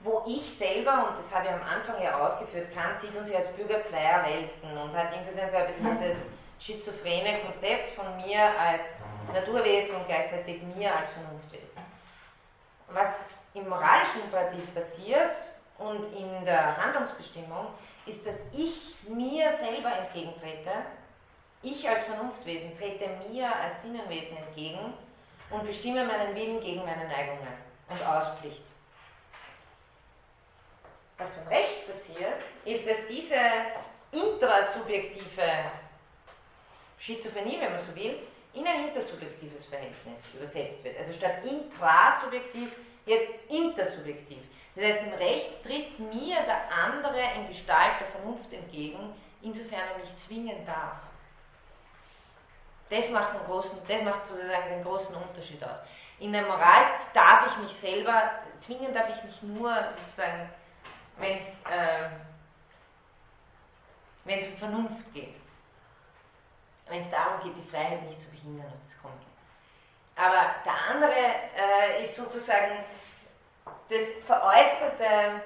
Speaker 1: wo ich selber, und das habe ich am Anfang ja ausgeführt, Kant sieht uns ja als Bürger zweier Welten und hat insofern so ein bisschen dieses schizophrene Konzept von mir als Naturwesen und gleichzeitig mir als Vernunftwesen. Was im moralischen Imperativ passiert, und in der Handlungsbestimmung ist, dass ich mir selber entgegentrete, ich als Vernunftwesen trete mir als Sinnenwesen entgegen und bestimme meinen Willen gegen meine Neigungen und Auspflicht. Was beim Recht passiert, ist, dass diese intrasubjektive Schizophrenie, wenn man so will, in ein intersubjektives Verhältnis übersetzt wird. Also statt intrasubjektiv jetzt intersubjektiv. Das heißt, im Recht tritt mir der andere in Gestalt der Vernunft entgegen, insofern er mich zwingen darf. Das macht, den großen, das macht sozusagen den großen Unterschied aus. In der Moral darf ich mich selber, zwingen darf ich mich nur sozusagen, wenn es äh, um Vernunft geht. Wenn es darum geht, die Freiheit nicht zu behindern, auf das kommt. Aber der andere äh, ist sozusagen das veräußerte,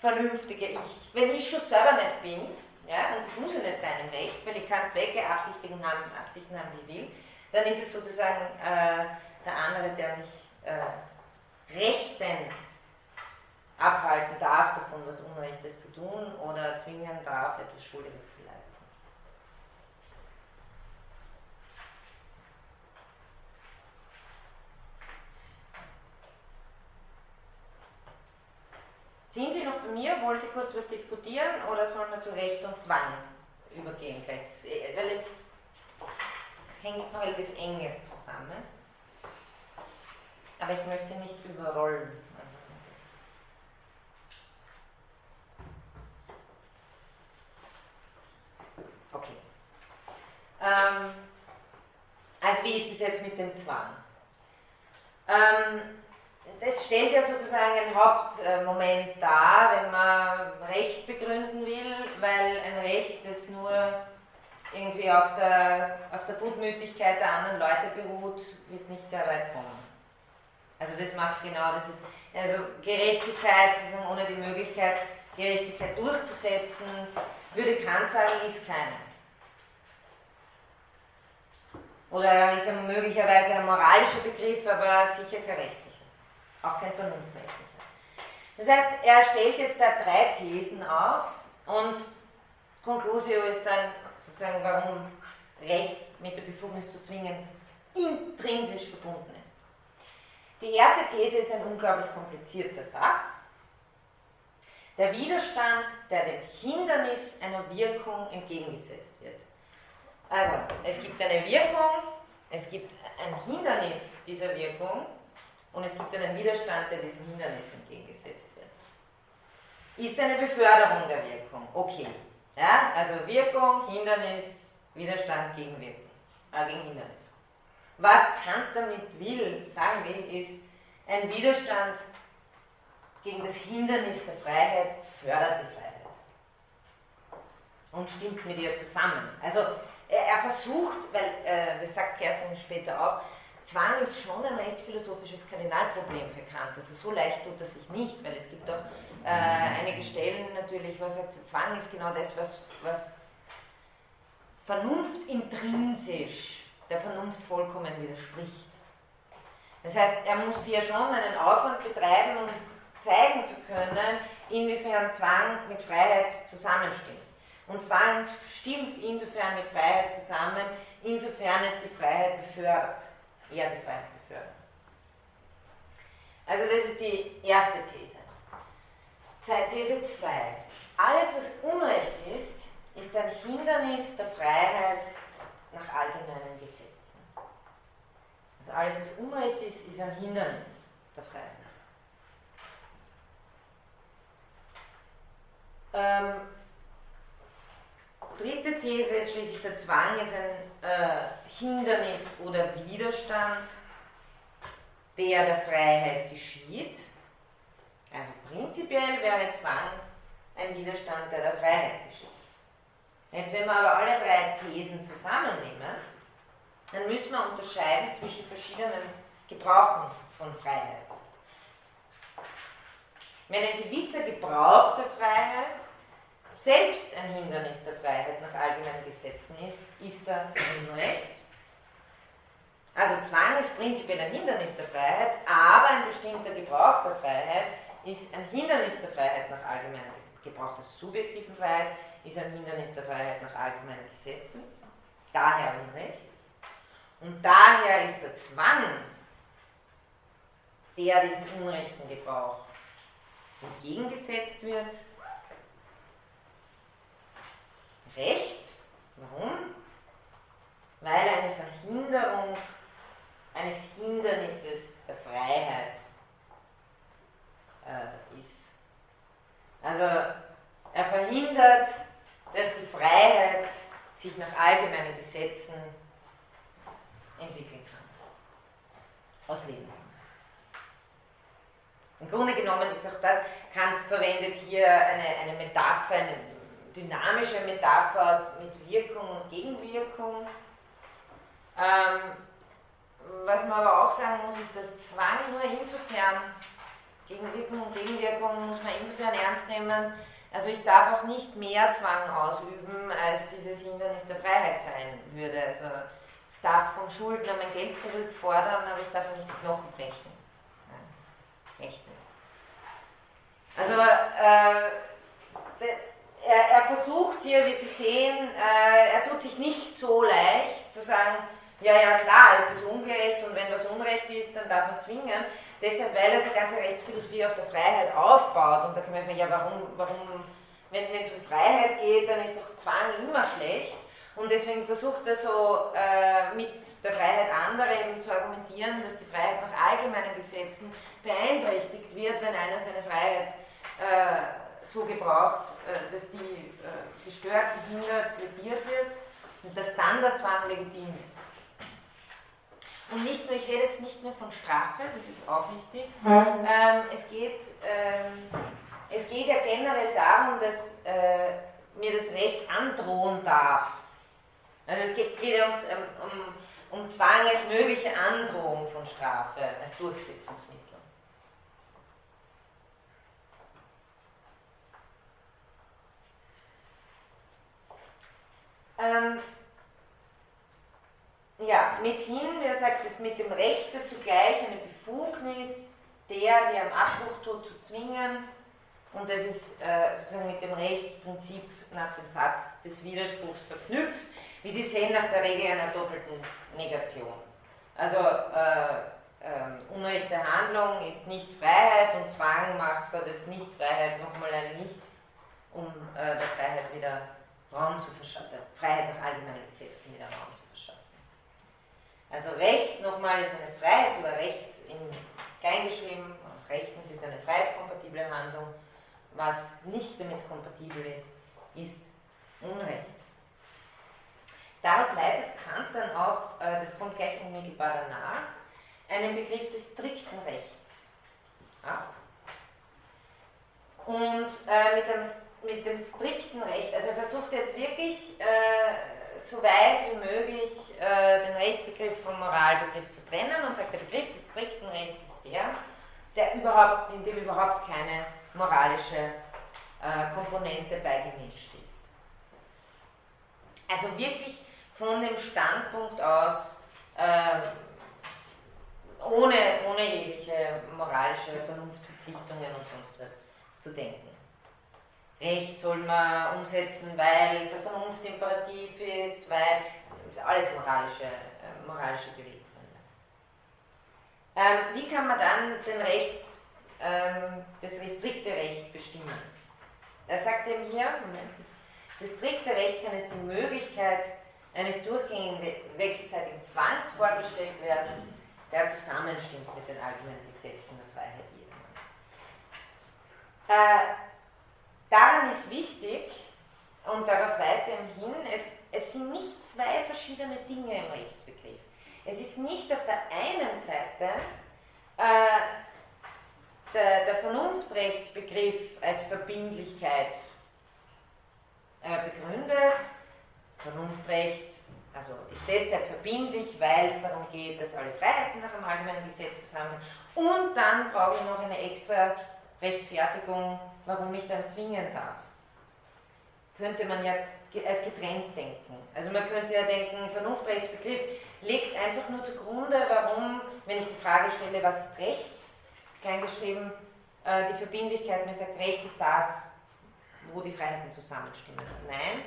Speaker 1: vernünftige Ich. Wenn ich schon selber nicht bin, ja, und das muss ja nicht sein im Recht, weil ich kann Zwecke, Absichten haben, Absichten haben, wie ich will, dann ist es sozusagen äh, der andere, der mich äh, rechtens abhalten darf, davon was Unrechtes zu tun oder zwingen darf, etwas Schuldiges zu Sind Sie noch bei mir? Wollen Sie kurz was diskutieren oder sollen wir zu Recht und Zwang übergehen? Äh, weil es, es hängt noch relativ eng jetzt zusammen. Aber ich möchte nicht überrollen. Okay. Ähm, also wie ist es jetzt mit dem Zwang? Ähm, das stellt ja sozusagen ein Hauptmoment dar, wenn man Recht begründen will, weil ein Recht, das nur irgendwie auf der, auf der Gutmütigkeit der anderen Leute beruht, wird nicht sehr weit kommen. Also das macht genau, das ist also Gerechtigkeit, sozusagen ohne die Möglichkeit, Gerechtigkeit durchzusetzen, würde Kant sagen, ist keine. Oder ist er möglicherweise ein moralischer Begriff, aber sicher kein Recht auch kein vernunftrechtlicher. Das heißt, er stellt jetzt da drei Thesen auf und Conclusio ist dann sozusagen, warum Recht mit der Befugnis zu zwingen intrinsisch verbunden ist. Die erste These ist ein unglaublich komplizierter Satz. Der Widerstand, der dem Hindernis einer Wirkung entgegengesetzt wird. Also, es gibt eine Wirkung, es gibt ein Hindernis dieser Wirkung und es gibt einen Widerstand, der diesem Hindernis entgegengesetzt wird. Ist eine Beförderung der Wirkung. Okay. Ja, also Wirkung, Hindernis, Widerstand gegen Wirkung, äh, gegen Hindernis. Was Kant damit will, sagen will, ist, ein Widerstand gegen das Hindernis der Freiheit fördert die Freiheit und stimmt mit ihr zusammen. Also er, er versucht, weil, äh, das sagt Kerstin später auch, Zwang ist schon ein rechtsphilosophisches Kardinalproblem für Kant. Also so leicht tut er sich nicht, weil es gibt auch äh, einige Stellen natürlich, wo er sagt, Zwang ist genau das, was, was vernunftintrinsisch der Vernunft vollkommen widerspricht. Das heißt, er muss ja schon einen Aufwand betreiben, um zeigen zu können, inwiefern Zwang mit Freiheit zusammenstimmt. Und Zwang stimmt insofern mit Freiheit zusammen, insofern es die Freiheit befördert, Freiheit befördert. Also das ist die erste These. These 2. Alles, was Unrecht ist, ist ein Hindernis der Freiheit nach allgemeinen Gesetzen. Also alles, was Unrecht ist, ist ein Hindernis der Freiheit. Ähm, dritte These ist schließlich, der Zwang ist ein äh, Hindernis oder Widerstand, der der Freiheit geschieht. Also prinzipiell wäre Zwang ein Widerstand, der der Freiheit geschieht. Jetzt, wenn wir aber alle drei Thesen zusammennehmen, dann müssen wir unterscheiden zwischen verschiedenen Gebrauchen von Freiheit. Wenn ein gewisser Gebrauch der Freiheit selbst ein Hindernis der Freiheit nach allgemeinen Gesetzen ist, ist er Unrecht. Also Zwang ist prinzipiell ein Hindernis der Freiheit, aber ein bestimmter Gebrauch der Freiheit ist ein Hindernis der Freiheit nach allgemeinen Gesetzen. Gebrauch der subjektiven Freiheit ist ein Hindernis der Freiheit nach allgemeinen Gesetzen, daher Unrecht. Und daher ist der Zwang, der diesem unrechten Gebrauch entgegengesetzt wird, Recht. Warum? Weil eine Verhinderung eines Hindernisses der Freiheit äh, ist. Also er verhindert, dass die Freiheit sich nach allgemeinen Gesetzen entwickeln kann, ausleben kann. Im Grunde genommen ist auch das, Kant verwendet hier eine, eine Metapher, eine dynamische Metapher mit Wirkung und Gegenwirkung. Ähm, was man aber auch sagen muss, ist, dass Zwang nur insofern, Gegenwirkung und Gegenwirkung muss man insofern ernst nehmen, also ich darf auch nicht mehr Zwang ausüben, als dieses Hindernis der Freiheit sein würde. Also ich darf vom Schuldner mein Geld zurückfordern, aber ich darf nicht die Knochen brechen. Nicht. Also äh, er, er, versucht hier, wie Sie sehen, äh, er tut sich nicht so leicht zu sagen, ja, ja, klar, es ist ungerecht und wenn was Unrecht ist, dann darf man zwingen. Deshalb, weil er seine ganze Rechtsphilosophie auf der Freiheit aufbaut. Und da kann man sagen, ja, warum, warum wenn es um Freiheit geht, dann ist doch Zwang immer schlecht. Und deswegen versucht er so äh, mit der Freiheit anderer eben zu argumentieren, dass die Freiheit nach allgemeinen Gesetzen beeinträchtigt wird, wenn einer seine Freiheit äh, so gebraucht, äh, dass die äh, gestört, gehindert, plädiert wird und dass dann der Zwang legitim ist. Und nicht nur, ich rede jetzt nicht nur von Strafe, das ist auch wichtig. Ähm, es, geht, ähm, es geht ja generell darum, dass äh, mir das Recht androhen darf. Also es geht, geht ja um, um, um Zwang als mögliche Androhung von Strafe, als Durchsetzungsmittel. Ähm, ja, mithin, wer sagt, es mit dem Recht zugleich eine Befugnis, der, der am Abbruch tut, zu zwingen. Und das ist äh, sozusagen mit dem Rechtsprinzip nach dem Satz des Widerspruchs verknüpft, wie Sie sehen, nach der Regel einer doppelten Negation. Also äh, äh, unrechte Handlung ist nicht Freiheit und Zwang macht für das Nicht-Freiheit nochmal ein Nicht, um äh, der Freiheit wieder Raum zu verschaffen, der Freiheit nach allgemeinen Gesetzen wieder Raum zu also Recht nochmal ist eine Freiheit oder Recht in klein geschrieben, rechtens ist eine freiheitskompatible Handlung. Was nicht damit kompatibel ist, ist Unrecht. Daraus leitet Kant dann auch, äh, das kommt gleich unmittelbar danach, einen Begriff des strikten Rechts ab. Und äh, mit, dem, mit dem strikten Recht, also er versucht jetzt wirklich äh, so weit wie möglich äh, den Rechtsbegriff vom Moralbegriff zu trennen und sagt, der Begriff des strikten Rechts ist der, der überhaupt, in dem überhaupt keine moralische äh, Komponente beigemischt ist. Also wirklich von dem Standpunkt aus, äh, ohne, ohne jegliche moralische Vernunftverpflichtungen und sonst was zu denken. Recht soll man umsetzen, weil es ein Vernunftimperativ ist, weil alles moralische, äh, moralische Beweggründe. Ähm, wie kann man dann den Rechts, ähm, das restrikte Recht bestimmen? Er sagt eben hier, das strikte Recht kann es die Möglichkeit eines durchgängigen wechselseitigen Zwangs vorgestellt werden, der zusammenstimmt mit den allgemeinen Gesetzen der Freiheit jedermanns. Äh, daran ist wichtig, und darauf weist er hin, es, es sind nicht zwei verschiedene Dinge im Rechtsbegriff. Es ist nicht auf der einen Seite äh, der, der Vernunftrechtsbegriff als Verbindlichkeit äh, begründet. Vernunftrecht also ist deshalb verbindlich, weil es darum geht, dass alle Freiheiten nach dem allgemeinen Gesetz zusammenhängen. Und dann brauche ich noch eine extra Rechtfertigung, warum ich dann zwingen darf. Könnte man ja als getrennt denken. Also man könnte ja denken, Vernunftrechtsbegriff legt einfach nur zugrunde, warum, wenn ich die Frage stelle, was ist Recht, kleingeschrieben, äh, die Verbindlichkeit mir sagt, Recht ist das, wo die Freiheiten zusammenstimmen. Nein,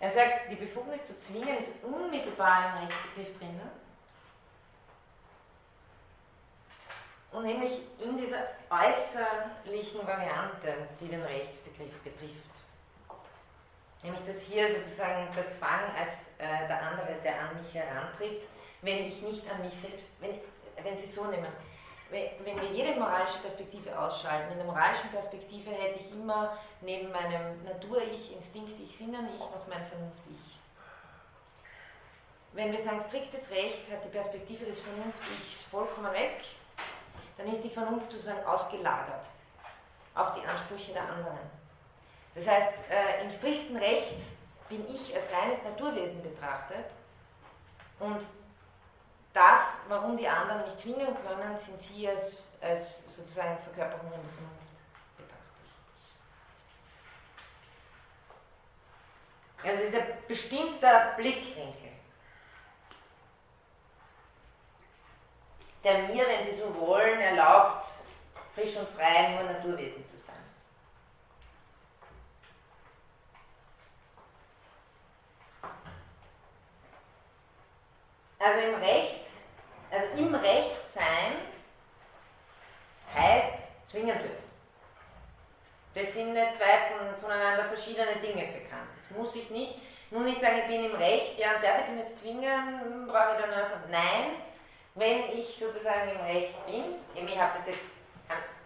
Speaker 1: er sagt, die Befugnis zu zwingen ist unmittelbar im Rechtsbegriff drinnen. Und nämlich in dieser äußerlichen Variante, die den Rechtsbegriff betrifft. Nämlich, dass hier sozusagen der Zwang als äh, der andere, der an mich herantritt, wenn ich nicht an mich selbst, wenn, wenn Sie so nehmen, wenn wir jede moralische Perspektive ausschalten, in der moralischen Perspektive hätte ich immer neben meinem Natur-Ich, Instinkt-Ich, Sinnen-Ich noch mein Vernunft-Ich. Wenn wir sagen, striktes Recht hat die Perspektive des Vernunft-Ichs vollkommen weg, dann ist die Vernunft sozusagen ausgelagert auf die Ansprüche der anderen. Das heißt, äh, im strikten Recht bin ich als reines Naturwesen betrachtet und das, warum die anderen mich zwingen können, sind sie als, als sozusagen Verkörperungen der Vernunft. Also es ist ein bestimmter Blickwinkel, der mir, wenn Sie so wollen, erlaubt, frisch und frei nur Naturwesen zu sein. Also im Recht, also im Recht sein heißt zwingen dürfen. Das sind nicht zwei von, voneinander verschiedene Dinge bekannt. Das muss ich nicht, nur nicht sagen, ich bin im Recht, ja, darf ich den jetzt zwingen, brauche ich dann also, nein, wenn ich sozusagen im Recht bin, ich habe das jetzt,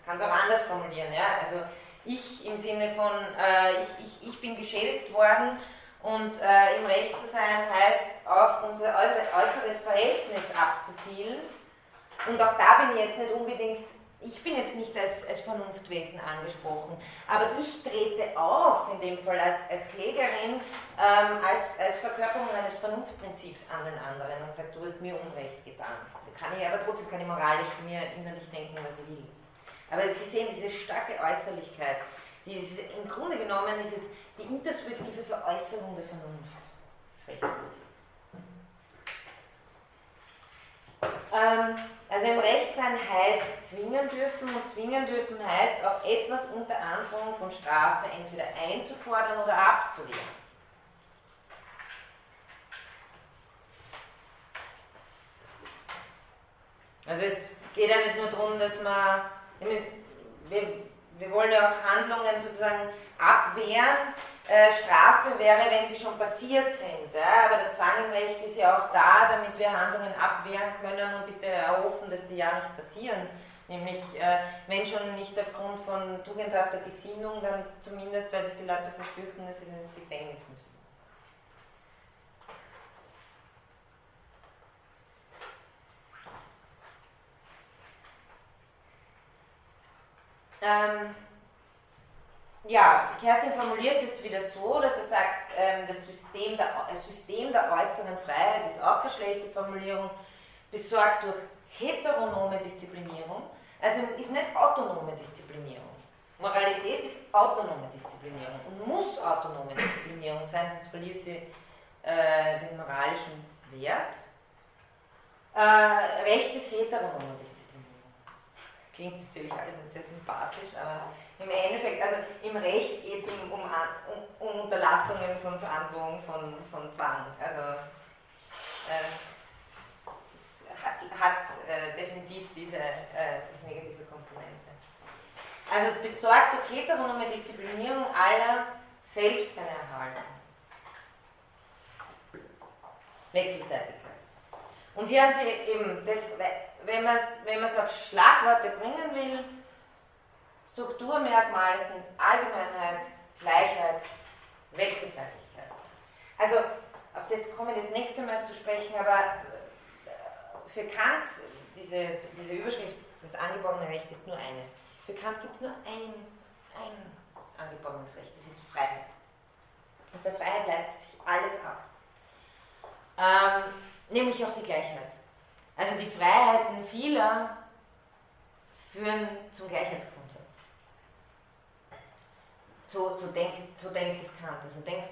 Speaker 1: kann es auch anders formulieren, ja, also ich im Sinne von, äh, ich, ich, ich bin geschädigt worden und äh, im Recht zu sein heißt, auf unser äußeres Verhältnis abzuzielen. Und auch da bin ich jetzt nicht unbedingt, ich bin jetzt nicht als, als Vernunftwesen angesprochen, aber ich trete auf, in dem Fall als, als Klägerin, ähm, als, als Verkörperung eines Vernunftprinzips an den anderen und sage, du hast mir Unrecht getan. Da kann ich aber trotzdem keine moralisch mir innerlich denken, was ich will. Aber Sie sehen diese starke Äußerlichkeit, die ist, im Grunde genommen ist es die intersubjektive Veräußerung der Vernunft. Das Recht ähm, also im Rechtsein heißt zwingen dürfen und zwingen dürfen heißt auch etwas unter Androhung von Strafe entweder einzufordern oder abzuwehren. Also es geht ja nicht nur darum, dass man, wir, wir wollen ja auch Handlungen sozusagen abwehren. Äh, Strafe wäre, wenn sie schon passiert sind. Ja? Aber der Zwang im Recht ist ja auch da, damit wir Handlungen abwehren können und bitte erhoffen, dass sie ja nicht passieren. Nämlich, äh, wenn schon nicht aufgrund von tugendhafter Gesinnung, dann zumindest, weil sich die Leute verfürchten, dass sie ins Gefängnis müssen. Ähm, ja, Kerstin formuliert es wieder so, dass er sagt, ähm, das, System der, System der äußeren Freiheit ist auch eine schlechte Formulierung, besorgt durch heteronome Disziplinierung, also ist nicht autonome Disziplinierung. Moralität ist autonome Disziplinierung und muss autonome Disziplinierung sein, sonst verliert sie äh, den moralischen Wert. Äh, Recht ist heteronome Disziplinierung. klingt natürlich alles nicht sehr sympathisch, aber im Endeffekt, also im Recht geht es um, um, um, Unterlassungen, sonst Androhung von, von Zwang. Also äh, es hat, hat äh, definitiv diese, äh, diese negative Komponente. Also besorgt durch heteronome Disziplinierung aller selbst seine Erhaltung. Wechselseitigkeit. Und hier haben Sie eben, das, wenn man es wenn auf Schlagworte bringen will, Strukturmerkmale sind Allgemeinheit, Gleichheit, Wechselseitigkeit. Also auf das komme ich das nächste Mal zu sprechen, aber äh, für Kant, diese, diese Überschrift, das angeborene Recht ist nur eines. Für Kant gibt es nur ein, ein angeborenes Recht, das ist Freiheit. Aus der Freiheit leitet sich alles ab. Ähm, nämlich auch die Gleichheit. Also die Freiheiten vieler führen zum Gleichheitsgrundsatz. So, so, denkt, so denkt es Kant. Also denkt,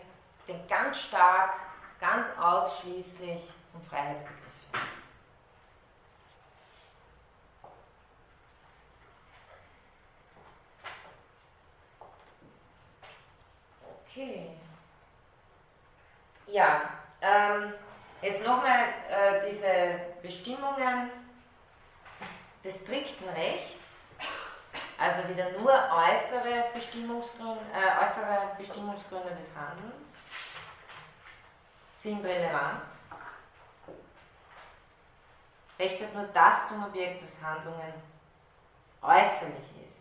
Speaker 1: denkt ganz stark, ganz ausschließlich um Freiheitsbegriffe. Okay. Ja, ähm, Jetzt nochmal äh, diese Bestimmungen des strikten Rechts, also wieder nur äußere Bestimmungsgründe, äh, äußere Bestimmungsgründe des Handelns, sind relevant. Recht hat nur das zum Objekt, was Handlungen äußerlich ist.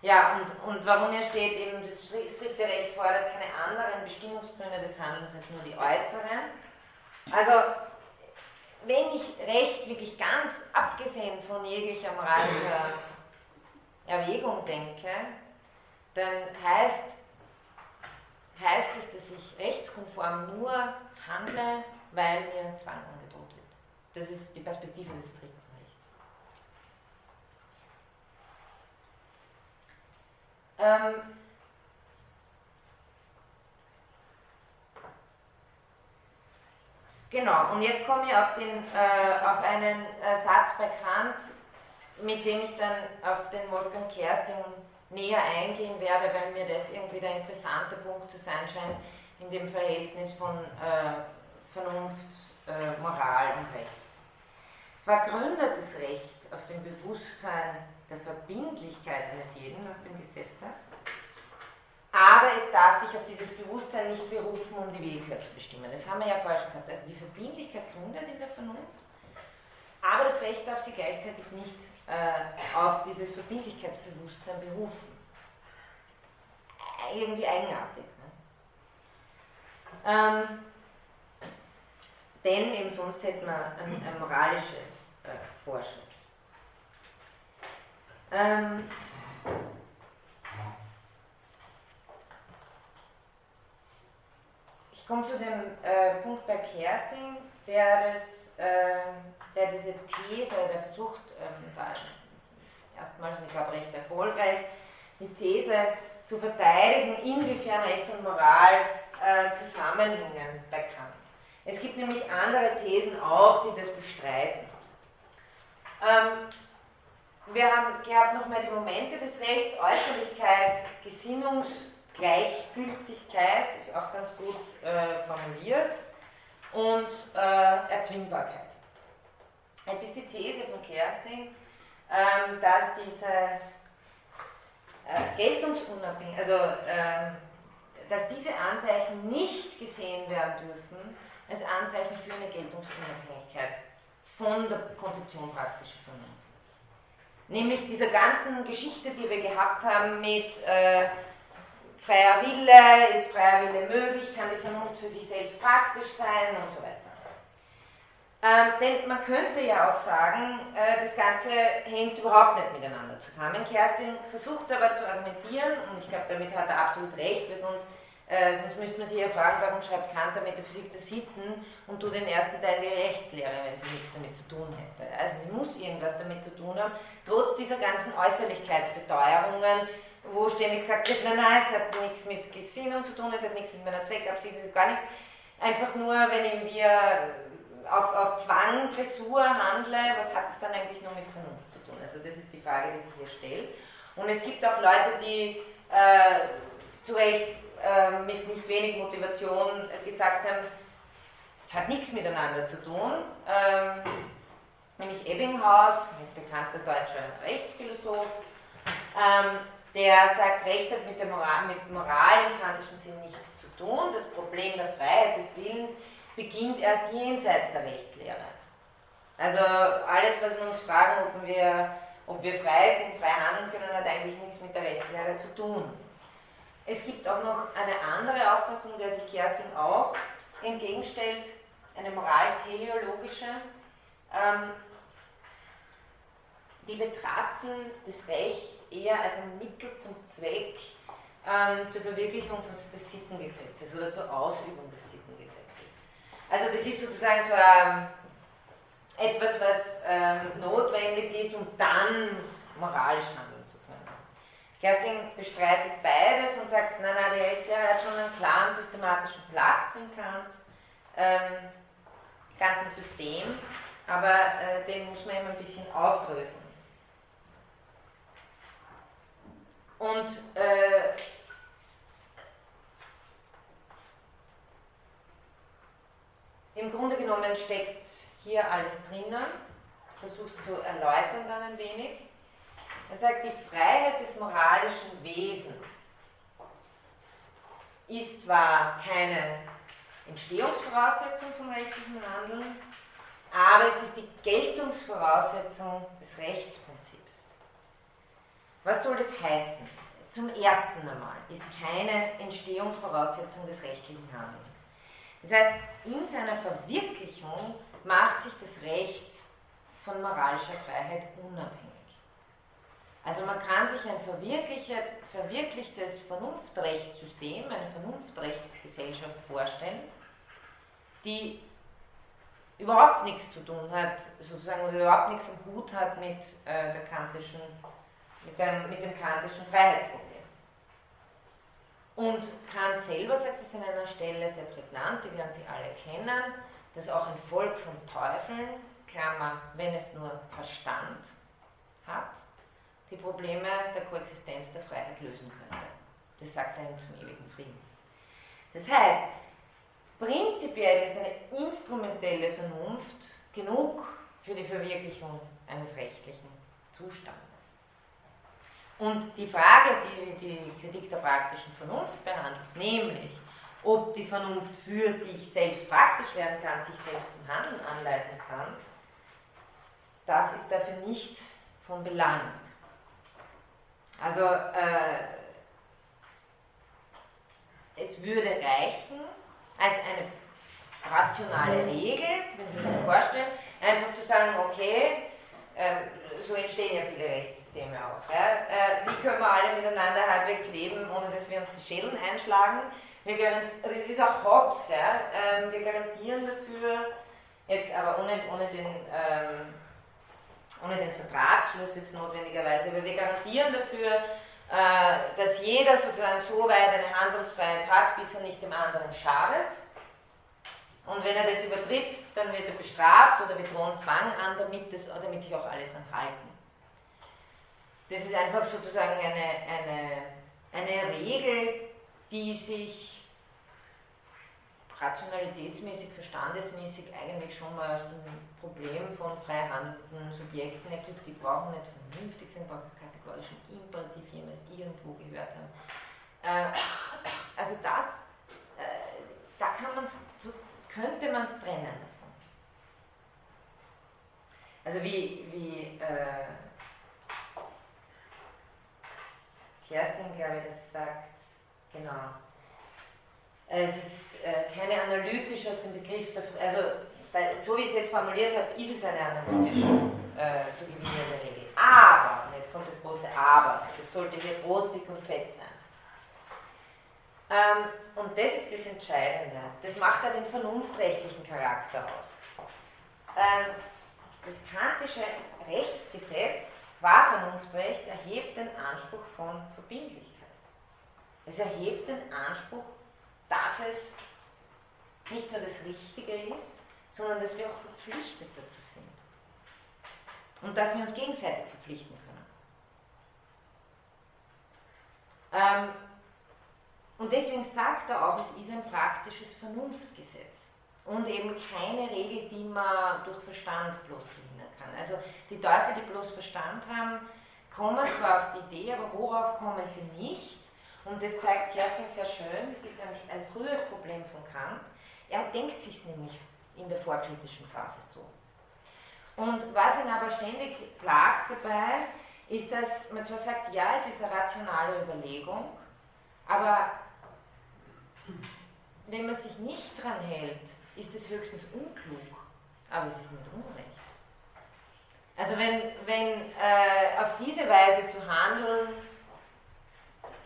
Speaker 1: Ja, und, und warum hier steht eben, das strikte Recht fordert keine anderen Bestimmungsgründe des Handelns als nur die äußeren also, wenn ich Recht wirklich ganz abgesehen von jeglicher moralischer Erwägung denke, dann heißt, heißt es, dass ich rechtskonform nur handle, weil mir Zwang angedroht wird. Das ist die Perspektive des strikten Rechts. Ähm, Genau, und jetzt komme ich auf, den, äh, auf einen äh, Satz bei Kant, mit dem ich dann auf den Wolfgang Kersting näher eingehen werde, weil mir das irgendwie der interessante Punkt zu sein scheint in dem Verhältnis von äh, Vernunft, äh, Moral und Recht. Zwar gründet das Recht auf dem Bewusstsein der Verbindlichkeit eines jeden nach dem Gesetze, aber es darf sich auf dieses Bewusstsein nicht berufen, um die Willkür zu bestimmen. Das haben wir ja vorher schon gehabt. Also die Verbindlichkeit gründet in der Vernunft, aber das Recht darf sich gleichzeitig nicht äh, auf dieses Verbindlichkeitsbewusstsein berufen. Irgendwie eigenartig. Ne? Ähm, denn eben sonst hätten wir eine, eine moralische äh, Vorschrift. Ähm, Ich komme zu dem äh, Punkt bei Kersting, der, das, äh, der diese These, der versucht, ähm, erstmals, ich glaube recht erfolgreich, die These zu verteidigen, inwiefern Recht und Moral äh, zusammenhängen bei Kant. Es gibt nämlich andere Thesen auch, die das bestreiten. Ähm, wir haben gehabt nochmal die Momente des Rechts, Äußerlichkeit, Gesinnungs- Gleichgültigkeit, ist auch ganz gut äh, formuliert, und äh, Erzwingbarkeit. Jetzt ist die These von Kersting, ähm, dass diese äh, Geltungsunabhängigkeit, also ähm, dass diese Anzeichen nicht gesehen werden dürfen als Anzeichen für eine Geltungsunabhängigkeit von der Konzeption praktischer Vernunft. Nämlich dieser ganzen Geschichte, die wir gehabt haben mit äh, freier Wille, ist freier Wille möglich, kann die Vernunft für sich selbst praktisch sein und so weiter. Ähm, denn man könnte ja auch sagen, äh, das Ganze hängt überhaupt nicht miteinander zusammen. Kerstin versucht aber zu argumentieren, und ich glaube, damit hat er absolut recht, weil sonst, äh, sonst müsste man sich ja fragen, warum schreibt Kant der Metaphysik der Sitten und du den ersten Teil der Rechtslehre, wenn sie nichts damit zu tun hätte. Also sie muss irgendwas damit zu tun haben, trotz dieser ganzen Äußerlichkeitsbeteuerungen, wo ständig gesagt wird, nein, nein, es hat nichts mit Gesinnung zu tun, es hat nichts mit meiner Zweckabsicht, es hat gar nichts. Einfach nur, wenn wir auf, auf Zwang, Dressur handle, was hat es dann eigentlich noch mit Vernunft zu tun? Also das ist die Frage, die sich hier stellt. Und es gibt auch Leute, die äh, zu Recht äh, mit nicht wenig Motivation gesagt haben, es hat nichts miteinander zu tun. Ähm, nämlich Ebbinghaus, ein bekannter deutscher Rechtsphilosoph, ähm, der sagt, Recht hat mit, der Moral, mit Moral im kantischen Sinn nichts zu tun. Das Problem der Freiheit des Willens beginnt erst jenseits der Rechtslehre. Also alles, was wir uns fragen, ob wir, ob wir frei sind, frei handeln können, hat eigentlich nichts mit der Rechtslehre zu tun. Es gibt auch noch eine andere Auffassung, der sich Kerstin auch entgegenstellt, eine moralteleologische. Ähm, die betrachten das Recht eher als ein Mittel zum Zweck ähm, zur Verwirklichung des Sittengesetzes oder zur Ausübung des Sittengesetzes. Also das ist sozusagen so ein, etwas, was ähm, notwendig ist, um dann moralisch handeln zu können. Gersing bestreitet beides und sagt, nein, nein, die Rechtslehre hat schon einen klaren systematischen Platz im Kants, ähm, ganzen System, aber äh, den muss man immer ein bisschen aufdröseln. Und äh, im Grunde genommen steckt hier alles drinnen. Ich versuche es zu erläutern dann ein wenig. Er sagt, die Freiheit des moralischen Wesens ist zwar keine Entstehungsvoraussetzung vom rechtlichen Handeln, aber es ist die Geltungsvoraussetzung des Rechtsprinzips. Was soll das heißen? Zum ersten einmal ist keine Entstehungsvoraussetzung des rechtlichen Handelns. Das heißt, in seiner Verwirklichung macht sich das Recht von moralischer Freiheit unabhängig. Also man kann sich ein verwirklichtes Vernunftrechtssystem, eine Vernunftrechtsgesellschaft vorstellen, die überhaupt nichts zu tun hat, sozusagen, oder überhaupt nichts am Hut hat mit äh, der kantischen mit dem, mit dem kantischen Freiheitsproblem. Und Kant selber sagt es an einer Stelle sehr prägnant, die werden Sie alle kennen, dass auch ein Volk von Teufeln, Klammer, wenn es nur Verstand hat, die Probleme der Koexistenz der Freiheit lösen könnte. Das sagt er ihm zum ewigen Frieden. Das heißt, prinzipiell ist eine instrumentelle Vernunft genug für die Verwirklichung eines rechtlichen Zustands. Und die Frage, die die Kritik der praktischen Vernunft behandelt, nämlich ob die Vernunft für sich selbst praktisch werden kann, sich selbst zum Handeln anleiten kann, das ist dafür nicht von Belang. Also äh, es würde reichen, als eine rationale Regel, wenn Sie sich das vorstellen, einfach zu sagen, okay, äh, so entstehen ja viele Rechte Systeme auch. Ja? Äh, wie können wir alle miteinander halbwegs leben, ohne dass wir uns die Schädeln einschlagen? Wir also es ist auch Hobbes, ja? Ähm, wir garantieren dafür, jetzt aber ohne, ohne, den, ähm, ohne den Vertragsschluss jetzt notwendigerweise, aber wir garantieren dafür, äh, dass jeder sozusagen so weit eine Handlungsfreiheit hat, bis er nicht dem anderen schadet. Und wenn er das übertritt, dann wird er bestraft oder wir drohen Zwang an, damit, das, damit sich auch alle dran halten. Das ist einfach sozusagen eine, eine, eine Regel, die sich rationalitätsmäßig, verstandesmäßig eigentlich schon mal aus dem Problem von frei handelnden Subjekten ergibt. Die brauchen nicht vernünftig sein, brauchen kategorischen Imperativ, jemals irgendwo gehört haben. Äh, also das, äh, da kann man's, so könnte man es trennen. Also wie, wie äh, Kerstin, glaube ich, das sagt, genau. Es ist äh, keine analytisch aus dem Begriff, der, also bei, so wie ich es jetzt formuliert habe, ist es eine analytisch äh, zu gewinnende Regel. Aber, und jetzt kommt das große Aber, das sollte hier groß, dick und fett sein. Ähm, und das ist das Entscheidende. Das macht ja den vernunftrechtlichen Charakter aus. Ähm, das kantische Rechtsgesetz Wahrvernunftrecht erhebt den Anspruch von Verbindlichkeit. Es erhebt den Anspruch, dass es nicht nur das Richtige ist, sondern dass wir auch verpflichtet dazu sind. Und dass wir uns gegenseitig verpflichten können. Ähm, und deswegen sagt er auch, es ist ein praktisches Vernunftgesetz und eben keine Regel, die man durch Verstand bloß verhindern kann. Also die Teufel, die bloß Verstand haben, kommen zwar auf die Idee, aber worauf kommen sie nicht? Und das zeigt Kerstin sehr schön, das ist ein, ein frühes Problem von Kant. Er denkt sich nämlich in der vorkritischen Phase so. Und was ihn aber ständig plagt dabei, ist, dass man zwar sagt, ja, es ist eine rationale Überlegung, aber wenn man sich nicht dran hält, ist es höchstens unklug, aber es ist nicht unrecht. Also wenn, wenn äh, auf diese Weise zu handeln,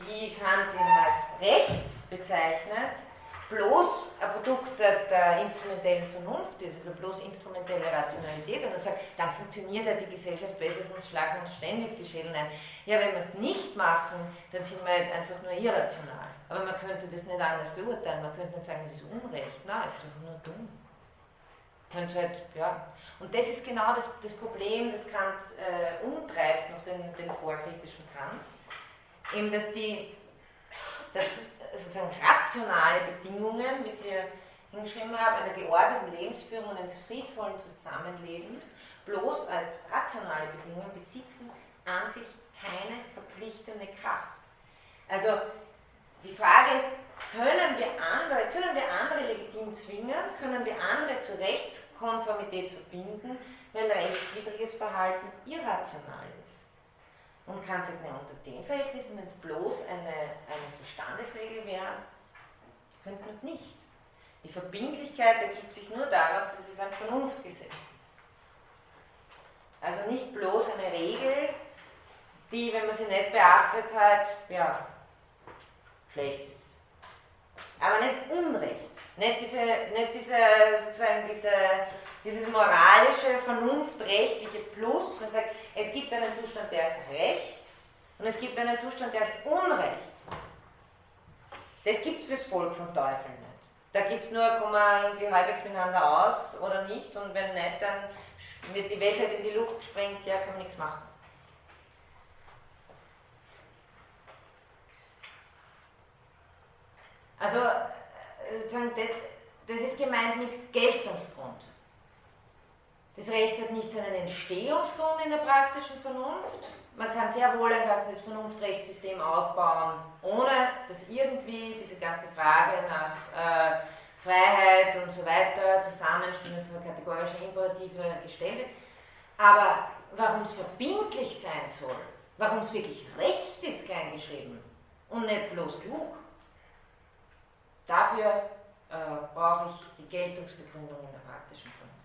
Speaker 1: die Kant eben als Recht bezeichnet, bloß ein Produkt der, der, instrumentellen Vernunft ist, also bloß instrumentelle Rationalität und dann sagt, dann funktioniert ja die Gesellschaft besser, sonst schlagen uns ständig die Schädel ein. Ja, wenn wir es nicht machen, dann sind wir halt einfach nur irrational. Aber man könnte das nicht anders beurteilen. Man könnte nicht sagen, es ist Unrecht. Nein, es ist einfach nur dumm. Könnte halt, ja. Und das ist genau das, das Problem, das Kant äh, umtreibt, noch den, den vorkritischen Kant. Eben, dass die dass sozusagen rationale Bedingungen, wie Sie hingeschrieben haben, einer geordneten Lebensführung und eines friedvollen Zusammenlebens, bloß als rationale Bedingungen besitzen an sich keine verpflichtende Kraft. Also die Frage ist, können wir andere, können wir andere legitim zwingen, können wir andere zur Rechtskonformität verbinden, wenn rechtswidriges Verhalten irrational ist? Und kann sich nicht unter den Verhältnissen, wenn es bloß eine, eine Verstandesregel wäre, könnte man es nicht. Die Verbindlichkeit ergibt sich nur daraus, dass es ein Vernunftgesetz ist. Also nicht bloß eine Regel, die, wenn man sie nicht beachtet hat, ja, schlecht ist. Aber nicht Unrecht. Nicht, diese, nicht diese, sozusagen diese, dieses moralische, vernunftrechtliche Plus. Man sagt, es gibt einen Zustand, der ist Recht und es gibt einen Zustand, der ist Unrecht. Das gibt es fürs Volk von Teufeln nicht. Da gibt es nur, kommen wir irgendwie halbwegs miteinander aus oder nicht und wenn nicht, dann wird die Welt halt in die Luft gesprengt, ja, kann man nichts machen. Also, äh, das ist gemeint mit Geltungsgrund. Das Recht hat nicht seinen Entstehungsgrund in der praktischen Vernunft. Man kann sehr wohl ein ganzes Vernunftrechtssystem aufbauen, ohne dass irgendwie diese ganze Frage nach äh, Freiheit und so weiter, Zusammenstimmung für kategorische Imperative gestellt wird. Aber warum es verbindlich sein soll, warum es wirklich Recht ist, kleingeschrieben und nicht bloß klug, Dafür äh, brauche ich die Geltungsbegründung in der praktischen Vernunft.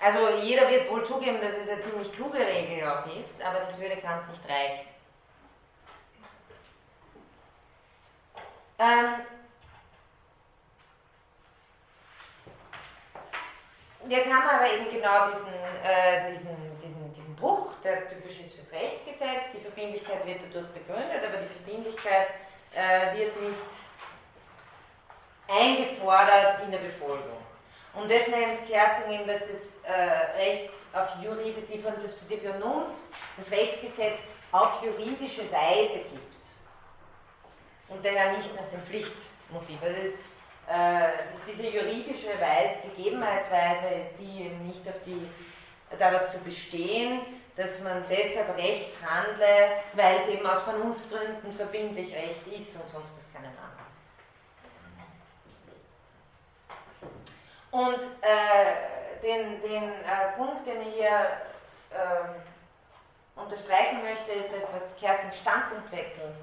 Speaker 1: Also jeder wird wohl zugeben, dass es eine ziemlich kluge Regel auch ist, aber das würde Kant nicht reichen. Ähm, jetzt haben wir aber eben genau diesen, äh, diesen, diesen, diesen Bruch, der typisch ist fürs Rechtsgesetz. Die Verbindlichkeit wird dadurch begründet, aber die Verbindlichkeit äh, wird nicht eingefordert in der Befolgung. Und das nennt Kerstin eben, dass das äh, Recht auf Jurid, die, das, Vernunft, das Rechtsgesetz auf juridische Weise gibt. Und daher nicht nach dem Pflichtmotiv. Also es, äh, diese juridische Weise, Gegebenheitsweise ist die eben nicht auf die, darauf zu bestehen, dass man deshalb Recht handle, weil es eben aus Vernunftgründen verbindlich Recht ist und sonst ist keinen anderen. Und äh, den, den äh, Punkt, den ich hier äh, unterstreichen möchte, ist das, was Kerstin Standpunktwechsel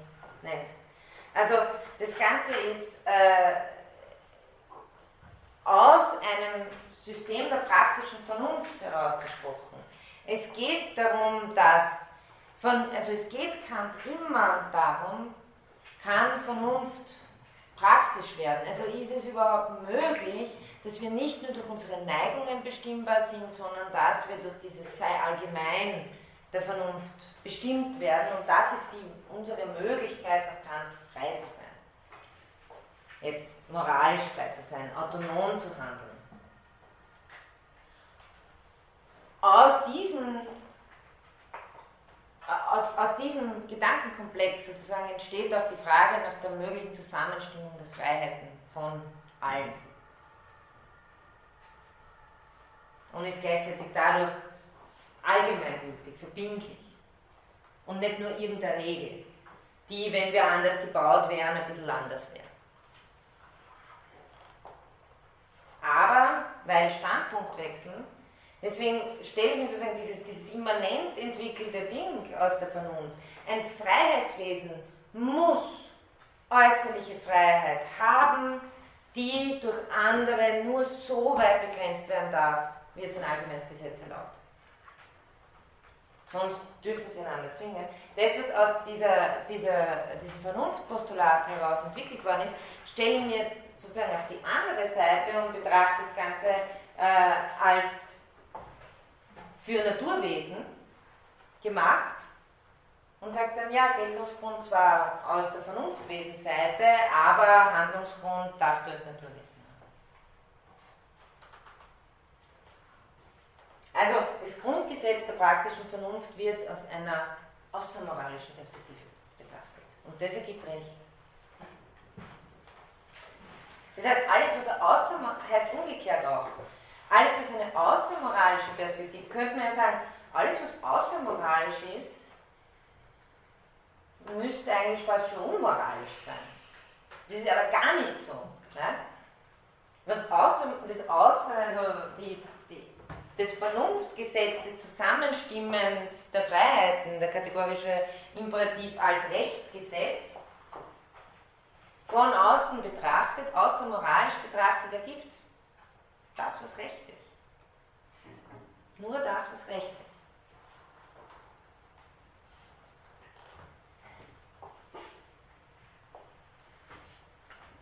Speaker 1: nennt. Also das Ganze ist äh, aus einem System der praktischen Vernunft herausgesprochen. Es geht darum, dass, von, also es geht Kant immer darum, kann Vernunft praktisch werden? Also ist es überhaupt möglich, dass wir nicht nur durch unsere Neigungen bestimmbar sind, sondern dass wir durch dieses sei allgemein der Vernunft bestimmt werden und das ist die, unsere Möglichkeit, nach Kant frei zu sein. Jetzt moralisch frei zu sein, autonom zu handeln. Aus diesem, aus, aus diesem Gedankenkomplex sozusagen entsteht auch die Frage nach der möglichen Zusammenstimmung der Freiheiten von allen. Und ist gleichzeitig dadurch allgemeingültig, verbindlich und nicht nur irgendeine Regel, die, wenn wir anders gebaut wären, ein bisschen anders wäre. Aber, weil Standpunkt wechseln, deswegen stelle ich mir sozusagen dieses, dieses immanent entwickelte Ding aus der Vernunft. Ein Freiheitswesen muss äußerliche Freiheit haben, die durch andere nur so weit begrenzt werden darf, wie es ein allgemeines Gesetz erlaubt sonst dürfen sie einander zwingen. Das, was aus dieser, dieser, diesem Vernunftpostulat heraus entwickelt worden ist, stellen wir jetzt sozusagen auf die andere Seite und betrachten das Ganze äh, als für Naturwesen gemacht und sagt dann, ja, Geltungsgrund zwar aus der Vernunftwesenseite, aber Handlungsgrund darfst du als Naturwesen. Also das Grundgesetz der praktischen Vernunft wird aus einer außermoralischen Perspektive betrachtet. Und das ergibt Recht. Das heißt, alles, was außer, heißt umgekehrt auch, alles, was eine außermoralische Perspektive, könnte man ja sagen, alles, was außermoralisch ist, müsste eigentlich fast schon unmoralisch sein. Das ist aber gar nicht so. Ne? Was außer, das Außer, also die das Vernunftgesetz des Zusammenstimmens der Freiheiten, der kategorische Imperativ als Rechtsgesetz, von außen betrachtet, außer moralisch betrachtet ergibt das, was recht ist. Nur das, was recht ist.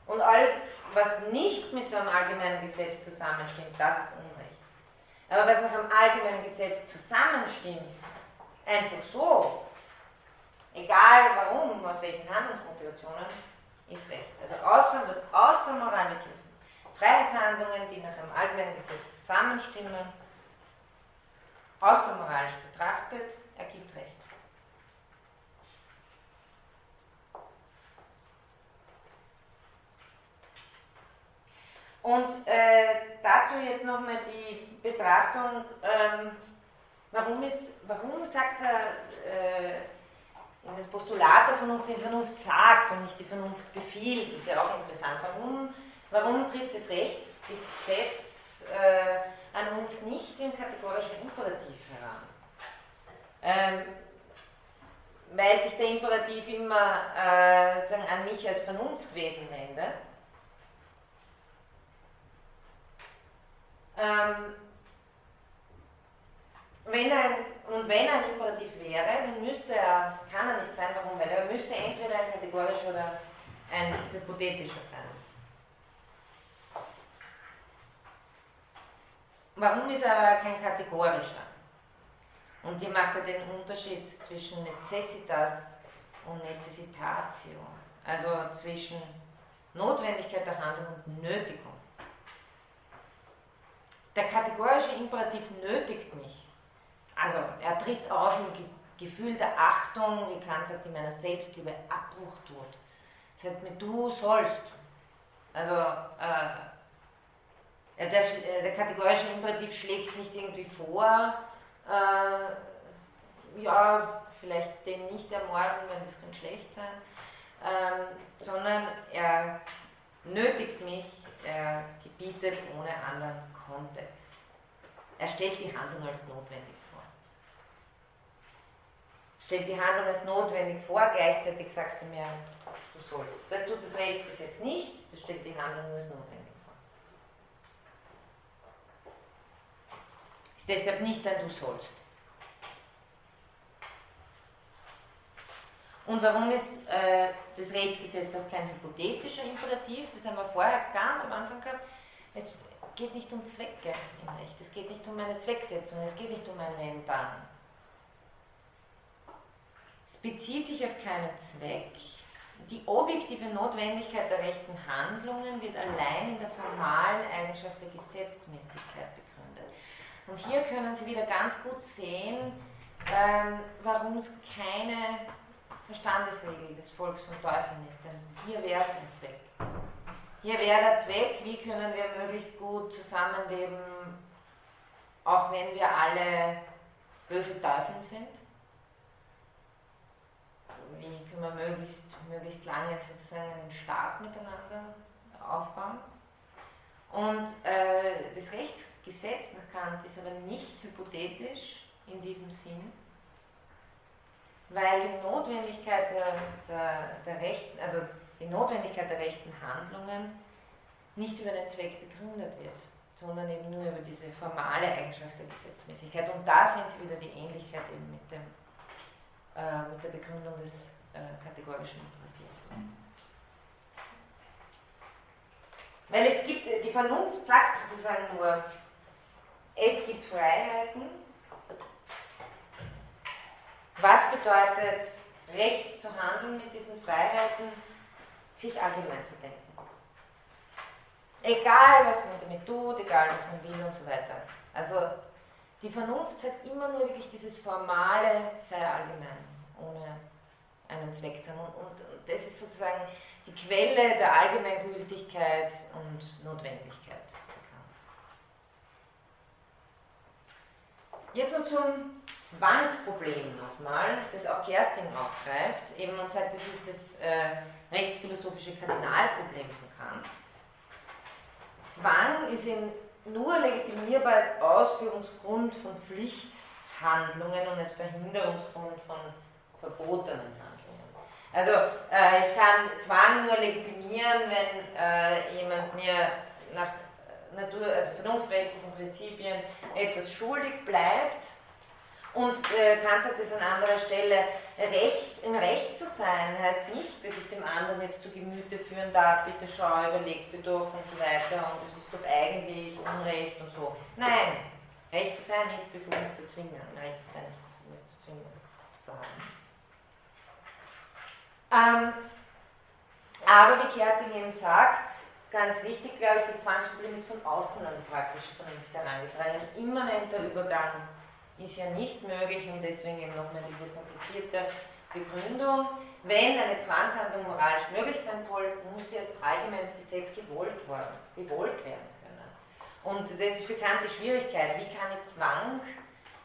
Speaker 1: Und alles, was nicht mit so einem allgemeinen Gesetz zusammenstimmt, das ist Unrecht. Aber was nach einem allgemeinen Gesetz zusammenstimmt, einfach so, egal warum, aus welchen Handlungsmotivationen, ist Recht. Also außer, das Außermoralische Freiheitshandlungen, die nach einem allgemeinen Gesetz zusammenstimmen, außermoralisch betrachtet, ergibt Recht. Und äh, dazu jetzt nochmal die Betrachtung, ähm, warum, ist, warum sagt er äh, das Postulat der Vernunft, die Vernunft sagt und nicht die Vernunft befiehlt, ist ja auch interessant. Warum, warum tritt das Rechtsgesetz äh, an uns nicht im kategorischen Imperativ heran? Ähm, weil sich der Imperativ immer äh, an mich als Vernunftwesen wendet. Ähm, wenn ein, und wenn er ein Imperativ wäre, dann müsste er, kann er nicht sein, warum? Weil er müsste entweder ein kategorischer oder ein hypothetischer sein. Warum ist er kein kategorischer? Und hier macht er den Unterschied zwischen Necessitas und Necessitatio, also zwischen Notwendigkeit der Handlung und Nötigung. Der kategorische Imperativ nötigt mich. Also er tritt auf im Gefühl der Achtung, wie Kant sagt, in meiner Selbstliebe Abbruch tut. Sagt mir, du sollst. Also äh, der, äh, der, kategorische Imperativ schlägt nicht irgendwie vor, äh, ja, vielleicht den nicht ermorden, wenn das kann schlecht sein, ähm, sondern er nötigt mich, er gebietet ohne anderen Kontext. Er stellt die Handlung als notwendig vor. Stellt die Handlung als notwendig vor, gleichzeitig sagt er mir, du sollst. Das tut das Rechtsgesetz nicht, das stellt die Handlung nur als notwendig vor. Ist deshalb nicht ein Du sollst. Und warum ist äh, das Rechtsgesetz auch kein hypothetischer Imperativ? Das haben wir vorher ganz am Anfang gehabt. Es geht nicht um Zwecke im Recht, es geht nicht um eine Zwecksetzung, es geht nicht um ein Wenn-Dann. Es bezieht sich auf keinen Zweck, die objektive Notwendigkeit der rechten Handlungen wird allein in der formalen Eigenschaft der Gesetzmäßigkeit begründet. Und hier können Sie wieder ganz gut sehen, ähm, warum es keine Verstandesregel des Volks von Teufeln ist. Denn hier wäre es ein Zweck. Hier wäre der Zweck, wie können wir möglichst gut zusammenleben, auch wenn wir alle böse Teufel sind. Wie können wir möglichst, möglichst lange sozusagen einen Staat miteinander aufbauen. Und äh, das Rechtsgesetz nach Kant ist aber nicht hypothetisch in diesem Sinn, weil die Notwendigkeit der, der, der rechten, also die Notwendigkeit der rechten Handlungen nicht über den Zweck begründet wird, sondern eben nur über diese formale Eigenschaft der Gesetzmäßigkeit. Und da sehen Sie wieder die Ähnlichkeit eben mit, dem, äh, mit der Begründung des äh, kategorischen Imperativs. Weil es gibt, die Vernunft sagt sozusagen nur, es gibt Freiheiten. Was bedeutet Recht zu handeln mit diesen Freiheiten? Sich allgemein zu denken. Egal, was man damit tut, egal, was man will und so weiter. Also die Vernunft sagt immer nur wirklich dieses Formale sei allgemein, ohne einen Zweck zu haben. Und, und, und das ist sozusagen die Quelle der Allgemeingültigkeit und Notwendigkeit. Jetzt noch zum Zwangsproblem nochmal, das auch Kerstin aufgreift. Eben und sagt, das ist das äh, rechtsphilosophische Kardinalproblem von Kant. Zwang ist eben nur legitimierbar als Ausführungsgrund von Pflichthandlungen und als Verhinderungsgrund von verbotenen Handlungen. Also äh, ich kann Zwang nur legitimieren, wenn äh, jemand mir nach Natur, also vernunftrechtlichen Prinzipien etwas schuldig bleibt und äh, Kant sagt es an anderer Stelle, Recht, im Recht zu sein heißt nicht, dass ich dem anderen jetzt zu Gemüte führen darf, bitte schau, überleg dir doch und so weiter und es ist doch eigentlich Unrecht und so. Nein, Recht zu sein ist Befugnis zu zwingen, Recht zu sein ist Befugnis zu zwingen zu haben. Ähm, aber wie Kerstin eben sagt, ganz wichtig, glaube ich, das Zwangsproblem ist von außen an die praktische Vernunft herangetragen. Immanenter Übergang ist ja nicht möglich und deswegen eben nochmal diese komplizierte Begründung. Wenn eine Zwangshandlung moralisch möglich sein soll, muss sie als allgemeines Gesetz gewollt, worden, gewollt werden können. Und das ist für die Schwierigkeit. Wie kann ich Zwang,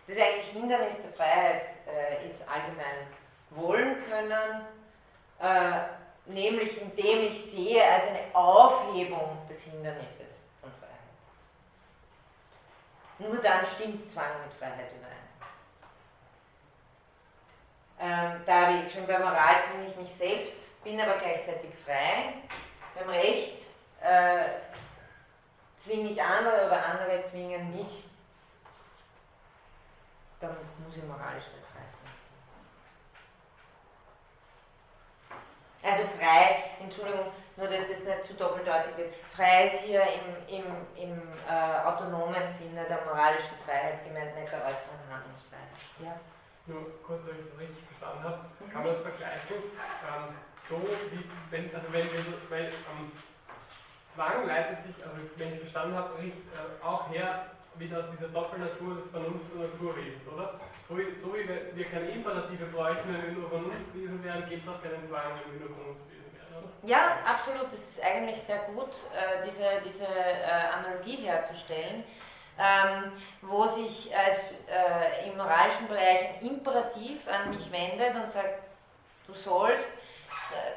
Speaker 1: das eigentlich Hindernis der Freiheit äh, ist, allgemein wollen können, äh, nämlich indem ich sehe als eine Aufhebung des Hindernisses. Nur dann stimmt Zwang mit Freiheit überein. Ähm, da ich schon bei Moral zwinge ich mich selbst, bin aber gleichzeitig frei. Beim Recht äh, zwinge ich andere oder andere zwingen mich. Dann muss ich moralisch nicht frei sein. Also frei, Entschuldigung, nur dass das nicht zu doppeldeutig wird. Frei ist hier im, im, im äh, autonomen Sinne der moralischen Freiheit gemeint, nicht der äußeren Handlungsfreiheit. Ja?
Speaker 2: Nur kurz, ob ich das richtig verstanden habe, mhm. kann man das vergleichen, ähm, so wie, wenn, also wenn wir, weil ähm, Zwang leitet sich, also wenn ich es verstanden habe, äh, auch her wieder aus dieser Doppelnatur des Vernunft- und Naturwesens, oder? So wie, so wie wir keine Imperative bräuchten, wenn wir nur Vernunftwesen wären, gibt es auch keinen Zwang, wenn wir nur Vernunft
Speaker 1: ja, absolut. Das ist eigentlich sehr gut, äh, diese, diese äh, Analogie herzustellen, ähm, wo sich als äh, im moralischen Bereich ein Imperativ an mich wendet und sagt, du sollst,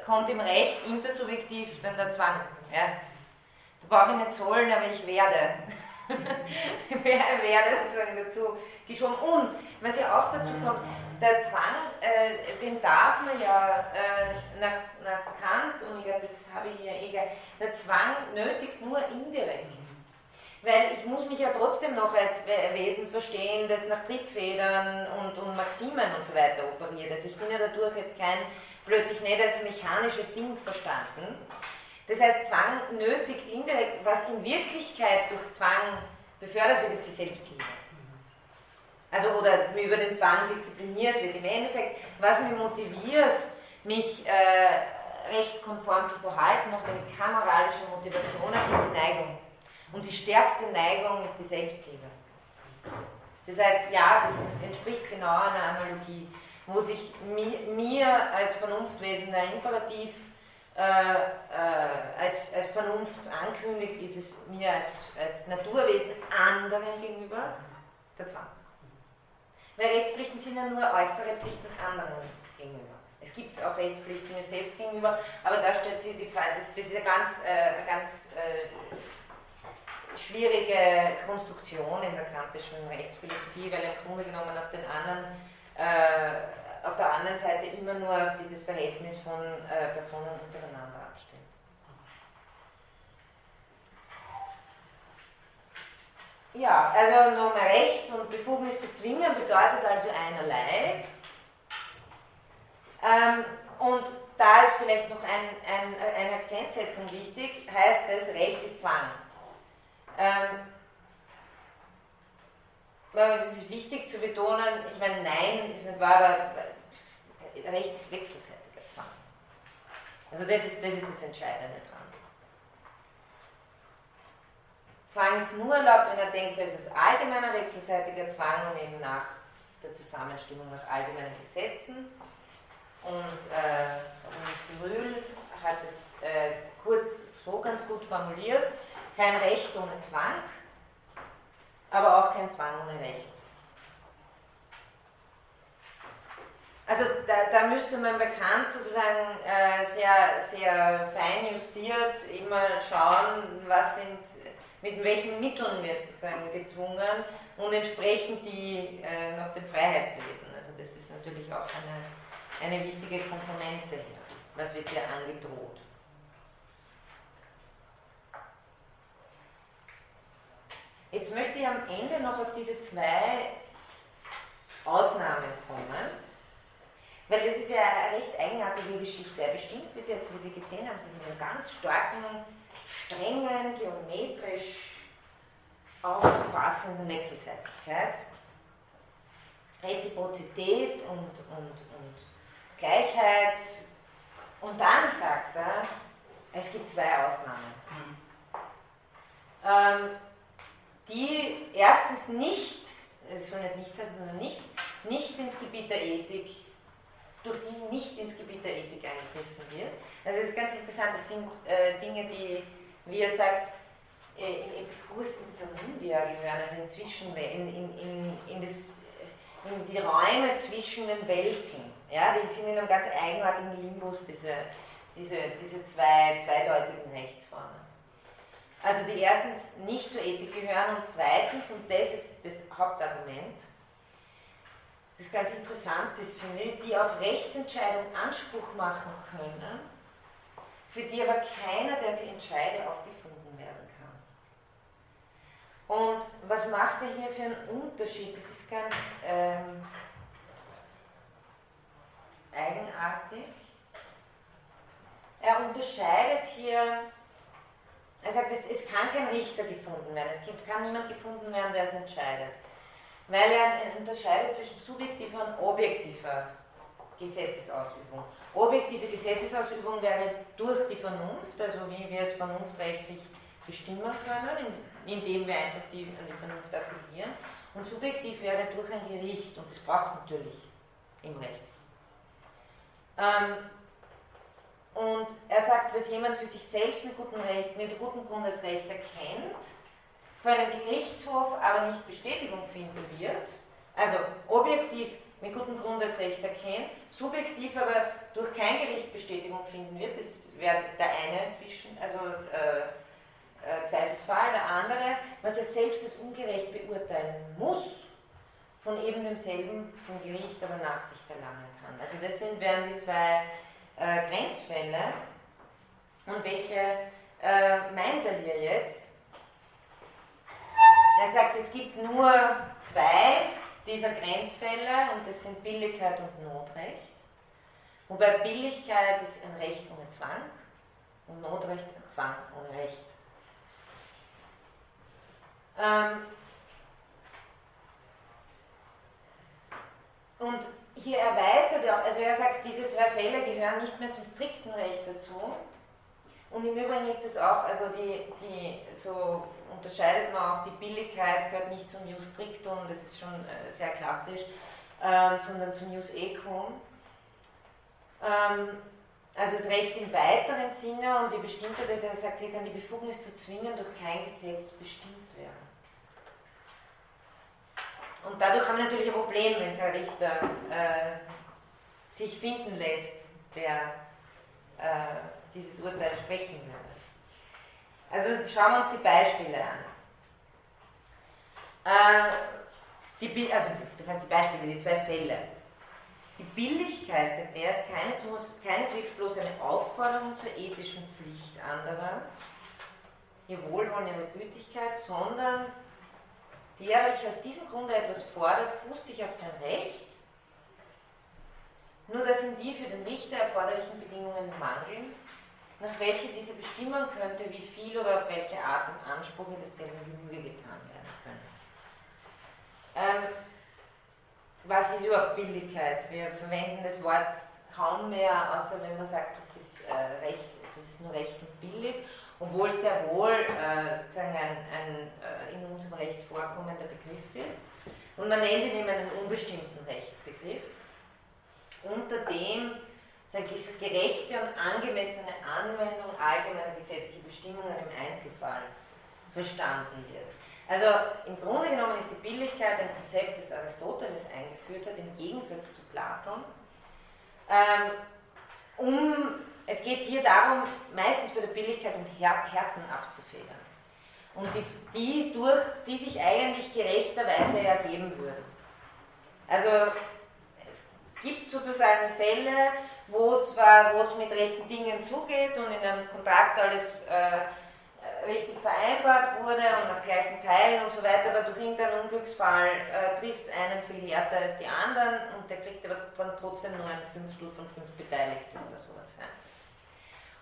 Speaker 1: kommt im Recht intersubjektiv dann der Zwang. Ja. Da brauche ich nicht sollen, aber ich werde. werde sozusagen dazu geschoben. Und was ja auch dazu kommt, der Zwang, äh, den darf man ja äh, nach, nach Kant, und ich glaube, das habe ich hier eh gleich, der Zwang nötigt nur indirekt. Weil ich muss mich ja trotzdem noch als Wesen verstehen, das nach Triebfedern und, und Maximen und so weiter operiert. Also ich bin ja dadurch jetzt kein, plötzlich nicht als mechanisches Ding verstanden. Das heißt, Zwang nötigt indirekt, was in Wirklichkeit durch Zwang befördert wird, ist die Selbstliebe also oder über den Zwang diszipliniert wird. Im Endeffekt, was mich motiviert, mich äh, rechtskonform zu verhalten, nach den kameralischen Motivationen, ist die Neigung. Und die stärkste Neigung ist die Selbstliebe. Das heißt, ja, das entspricht genau einer Analogie, wo sich mi, mir als Vernunftwesen der Imperativ äh, äh, als, als Vernunft ankündigt, ist es mir als, als Naturwesen anderen gegenüber der Zwang. Weil Rechtspflichten sind ja nur äußere Pflichten anderen gegenüber. Es gibt auch Rechtspflichten mir selbst gegenüber, aber da stellt sich die Frage, das, das ist eine ganz, äh, ganz äh, schwierige Konstruktion in der kantischen Rechtsphilosophie, weil im Grunde genommen auf den anderen, äh, auf der anderen Seite immer nur auf dieses Verhältnis von äh, Personen untereinander abstellt. Ja, also nochmal Recht und Befugnis zu zwingen bedeutet also einerlei. Ähm, und da ist vielleicht noch ein, ein, eine Akzentsetzung wichtig, heißt es, Recht ist Zwang. Ähm, es ist wichtig zu betonen, ich meine, Nein ist aber Recht ist wechselseitiger Zwang. Also das ist, das ist das Entscheidende dran. Zwang ist nur erlaubt, wenn er denkt, es ist allgemeiner wechselseitiger Zwang und eben nach der Zusammenstimmung nach allgemeinen Gesetzen. Und äh, hat es äh, kurz so ganz gut formuliert, kein Recht ohne Zwang, aber auch kein Zwang ohne Recht. Also da, da müsste man bekannt sozusagen äh, sehr, sehr fein justiert immer schauen, was sind, mit welchen Mitteln wird sozusagen gezwungen und entsprechend die äh, nach dem Freiheitswesen. Also das ist natürlich auch eine, eine wichtige Komponente hier. Was wird hier angedroht? Jetzt möchte ich am Ende noch auf diese zwei Ausnahmen kommen, weil das ist ja eine recht eigenartige Geschichte. Er bestimmt das jetzt, wie Sie gesehen haben, so mit einer ganz starken, strengen, geometrisch aufzufassenden Wechselseitigkeit. Reziprozität und, und, und Gleichheit. Und dann sagt er, es gibt zwei Ausnahmen. Ähm, die erstens nicht, es soll nicht nichts heißen, sondern nicht, nicht ins Gebiet der Ethik, durch die nicht ins Gebiet der Ethik eingegriffen wird. Also es ist ganz interessant, das sind äh, Dinge, die, wie er sagt, äh, in Epikurs Intermundia gehören, also in, Zwischen, in, in, in, in, das, in die Räume zwischen den Welten. Ja, die sind in einem ganz eigenartigen Limbus, diese, diese, diese zwei zweideutigen Rechtsformen. Also die erstens nicht zur Ethik gehören und zweitens, und das ist das Hauptargument, das ganz interessant ist, finde ich, die auf Rechtsentscheidung Anspruch machen können, für die aber keiner, der sie entscheidet, aufgefunden werden kann. Und was macht er hier für einen Unterschied? Das ist ganz ähm, eigenartig. Er unterscheidet hier er sagt, es, es kann kein Richter gefunden werden, es gibt, kann niemand gefunden werden, der es entscheidet. Weil er unterscheidet zwischen subjektiver und objektiver Gesetzesausübung. Objektive Gesetzesausübung wäre durch die Vernunft, also wie wir es vernunftrechtlich bestimmen können, indem wir einfach die, an die Vernunft appellieren. Und subjektiv wäre durch ein Gericht, und das braucht es natürlich im Recht. Ähm, und er sagt, was jemand für sich selbst mit gutem Recht, mit gutem Grund als Recht erkennt, vor einem Gerichtshof aber nicht Bestätigung finden wird, also objektiv mit gutem Grund als Recht erkennt, subjektiv aber durch kein Gericht Bestätigung finden wird, das wäre der eine zwischen, also äh, äh, Zweifelsfall, der andere, was er selbst als ungerecht beurteilen muss, von eben demselben vom Gericht aber Nachsicht erlangen kann. Also das sind, wären die zwei äh, Grenzfälle. Und welche äh, meint er hier jetzt? Er sagt, es gibt nur zwei dieser Grenzfälle und das sind Billigkeit und Notrecht. Wobei Billigkeit ist ein Recht ohne Zwang und Notrecht ein Zwang ohne Recht. Ähm und hier erweitert er auch, also er sagt, diese zwei Fälle gehören nicht mehr zum strikten Recht dazu. Und im Übrigen ist es auch, also die, die, so unterscheidet man auch, die Billigkeit gehört nicht zum Jus strictum, das ist schon äh, sehr klassisch, äh, sondern zum Jus equum. Ähm, also das Recht im weiteren Sinne und wie bestimmt er das? Er sagt, hier kann die Befugnis zu zwingen durch kein Gesetz bestimmt werden. Und dadurch haben wir natürlich ein Problem, wenn der Richter äh, sich finden lässt, der äh, dieses Urteil sprechen würde. Also schauen wir uns die Beispiele an. Äh, die, also, das heißt die Beispiele, die zwei Fälle. Die Billigkeit, sagt er, ist keineswegs, keineswegs bloß eine Aufforderung zur ethischen Pflicht anderer, ihr Wohlwollen, ihre Gütigkeit, sondern der, welcher aus diesem Grunde etwas fordert, fußt sich auf sein Recht, nur dass ihm die für den Richter erforderlichen Bedingungen mangeln, nach welche diese bestimmen könnte, wie viel oder auf welche Art im Anspruch desselben Genüge getan werden können. Ähm, was ist überhaupt Billigkeit? Wir verwenden das Wort kaum mehr, außer wenn man sagt, das ist äh, recht, das ist nur recht und billig, obwohl es sehr wohl äh, sozusagen ein, ein äh, in unserem Recht vorkommender Begriff ist. Und man nennt ihn eben einen unbestimmten Rechtsbegriff, unter dem gerechte und angemessene Anwendung allgemeiner gesetzlicher Bestimmungen im Einzelfall verstanden wird. Also im Grunde genommen ist die Billigkeit ein Konzept, das Aristoteles eingeführt hat, im Gegensatz zu Platon. Ähm, um, es geht hier darum, meistens bei der Billigkeit um Her Härten abzufedern. Und die, die, durch, die sich eigentlich gerechterweise ergeben würden. Also es gibt sozusagen Fälle, wo zwar wo es mit rechten Dingen zugeht und in einem Kontrakt alles äh, richtig vereinbart wurde und nach gleichen Teilen und so weiter, aber durch irgendeinen Unglücksfall äh, trifft es einen viel härter als die anderen und der kriegt aber dann trotzdem nur ein Fünftel von fünf Beteiligten oder sowas. Ja.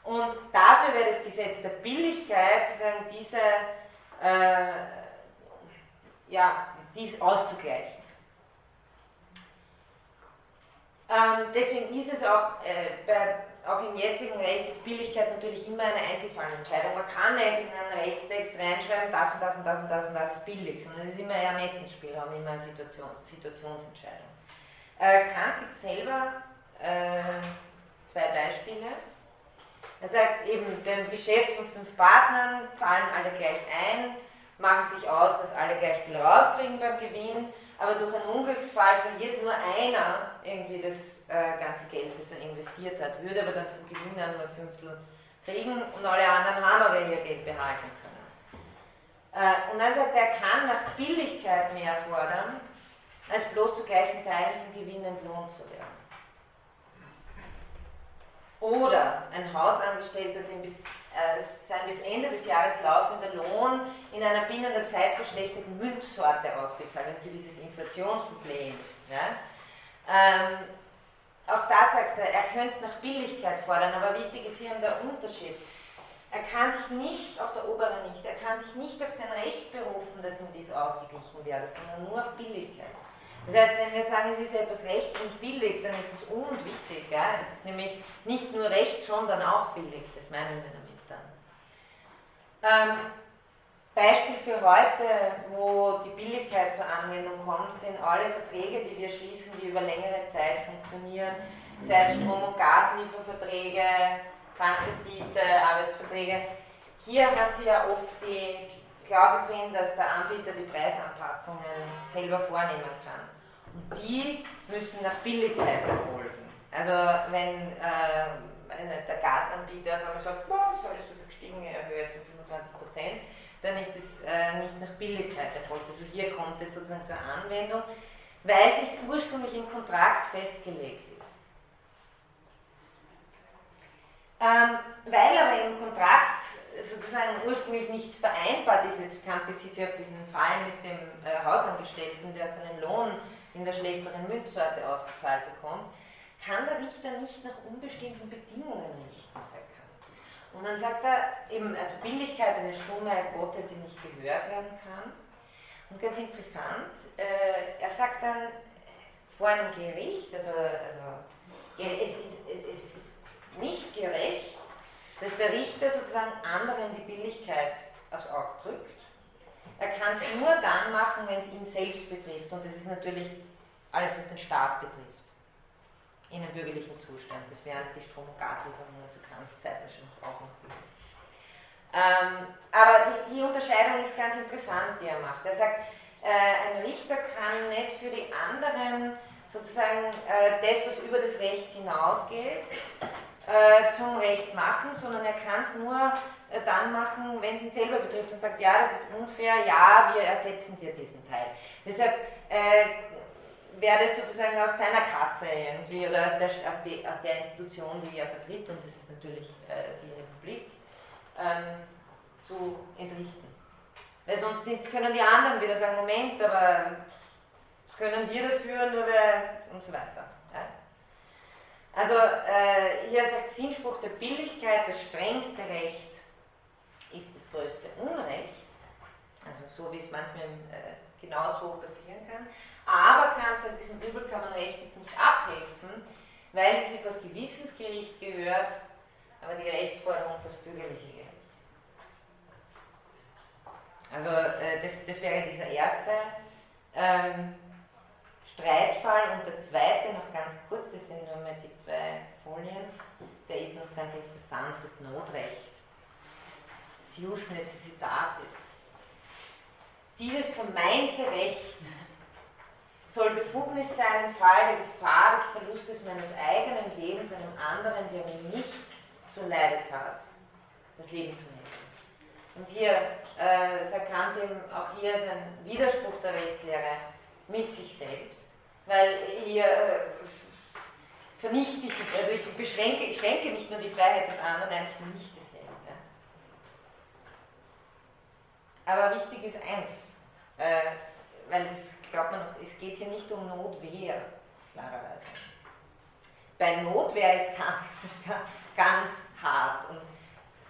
Speaker 1: Und dafür wäre das Gesetz der Billigkeit, sozusagen diese, äh, ja, dies auszugleichen. Ähm, deswegen ist es auch äh, bei auch im jetzigen Recht ist Billigkeit natürlich immer eine Einzelfallentscheidung. Man kann nicht in einen Rechtstext reinschreiben, das und das und das und das und das ist billig, sondern es ist immer ein Ermessensspielraum, immer eine Situations Situationsentscheidung. Äh, Kant gibt selber äh, zwei Beispiele. Er sagt eben, den Geschäft von fünf Partnern zahlen alle gleich ein, machen sich aus, dass alle gleich viel rauskriegen beim Gewinn, aber durch einen Unglücksfall verliert nur einer irgendwie das äh, ganze Geld, das er investiert hat, würde aber dann vom Gewinn nur ein Fünftel kriegen und alle anderen haben aber ihr Geld behalten können. Äh, und dann sagt er, er kann nach Billigkeit mehr fordern, als bloß zu gleichen Teilen vom Gewinn entlohnt zu werden. Oder ein Hausangestellter, dem bis, äh, sein bis Ende des Jahres laufender Lohn in einer binnen der Zeit verschlechterten Münzsorte ausbezahlt, ein gewisses Inflationsproblem. Ja? Ähm, auch da sagt er, er könnte es nach Billigkeit fordern, aber wichtig ist hier der Unterschied. Er kann sich nicht, auch der Obere nicht, er kann sich nicht auf sein Recht berufen, dass ihm dies ausgeglichen werde, sondern nur auf Billigkeit. Das heißt, wenn wir sagen, es ist etwas recht und billig, dann ist das un und wichtig. Ja? Es ist nämlich nicht nur recht, sondern auch billig. Das meinen wir damit dann. Ähm, Beispiel für heute, wo die Billigkeit zur Anwendung kommt, sind alle Verträge, die wir schließen, die über längere Zeit funktionieren, sei es Strom- und Gaslieferverträge, Bankkredite, Arbeitsverträge. Hier haben Sie ja oft die Klausel drin, dass der Anbieter die Preisanpassungen selber vornehmen kann. Und die müssen nach Billigkeit erfolgen. Also wenn äh, der Gasanbieter auf einmal sagt, boah, ist alles so viel gestiegen, erhöht um 25 Prozent, dann ist es äh, nicht nach Billigkeit erfolgt. Also hier kommt es sozusagen zur Anwendung, weil es nicht ursprünglich im Kontrakt festgelegt ist. Ähm, weil aber im Kontrakt sozusagen ursprünglich nicht vereinbart ist, jetzt Kant bezieht sich auf diesen Fall mit dem äh, Hausangestellten, der seinen Lohn in der schlechteren Münzsorte ausgezahlt bekommt, kann der Richter nicht nach unbestimmten Bedingungen richten, sagt Kant. Und dann sagt er eben, also Billigkeit, eine stumme Gott, die nicht gehört werden kann. Und ganz interessant, äh, er sagt dann, vor einem Gericht, also, also es ist, es ist nicht gerecht, dass der Richter sozusagen anderen die Billigkeit aufs Auge drückt. Er kann es nur dann machen, wenn es ihn selbst betrifft. Und das ist natürlich alles, was den Staat betrifft. In einem bürgerlichen Zustand. Das wären die Strom- und Gaslieferungen zu Kants Zeit wahrscheinlich auch noch gewesen. Ähm, aber die, die, Unterscheidung ist ganz interessant, die er macht. Er sagt, äh, ein Richter kann nicht für die anderen sozusagen äh, das, was über das Recht hinausgeht, äh, zum Recht machen, sondern er kann es nur äh, dann machen, wenn es ihn selber betrifft und sagt, ja, das ist unfair, ja, wir ersetzen dir diesen Teil. Deshalb äh, wäre das sozusagen aus seiner Kasse irgendwie oder aus der, aus, die, aus der Institution, die er vertritt, und das ist natürlich äh, die Republik, ähm, zu entrichten. Weil sonst sind, können die anderen wieder sagen, Moment, aber das können wir dafür, nur weil und so weiter. Also äh, hier sagt Sinnspruch der Billigkeit, das strengste Recht ist das größte Unrecht. Also so wie es manchmal äh, genau so passieren kann. Aber kann an diesem Übel kann man rechtens nicht abhelfen, weil sie vor das Gewissensgericht gehört, aber die Rechtsforderung vor das bürgerliche Gericht. Also äh, das, das wäre dieser erste ähm, Streitfall und der zweite, noch ganz kurz, das sind nur mal die zwei Folien, der ist noch ganz interessant, das Notrecht. Das Jus Necessitatis. Dieses vermeinte Recht soll Befugnis sein, im Fall der Gefahr des Verlustes meines eigenen Lebens einem anderen, der mir nichts zu Leide tat, das Leben zu nehmen. Und hier äh, sagt Kant eben, auch hier ist Widerspruch der Rechtslehre mit sich selbst, weil äh, vernichte ich, also ich beschränke, ich schränke nicht nur die Freiheit des anderen ein, ich vernichte sie. Ja. Aber wichtig ist eins, äh, weil das glaubt man, es geht hier nicht um Notwehr, klarerweise. Bei Notwehr ist Kant ganz hart und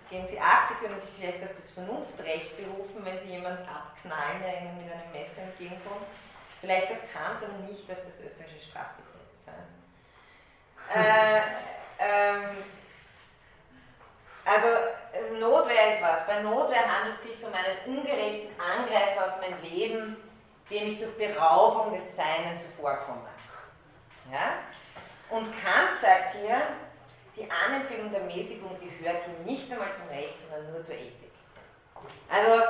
Speaker 1: geben Sie acht, Sie können sich vielleicht auf das Vernunftrecht berufen, wenn Sie jemanden abknallen, der Ihnen mit einem Messer entgegenkommt. Vielleicht auf Kant, aber nicht auf das österreichische Strafgesetz. Äh, ähm, also Notwehr ist was. Bei Notwehr handelt es sich um einen ungerechten Angreifer auf mein Leben, dem ich durch Beraubung des Seinen zuvorkomme. Ja? Und Kant sagt hier, die Anempfehlung der Mäßigung gehört hier nicht einmal zum Recht, sondern nur zur Ethik. Also,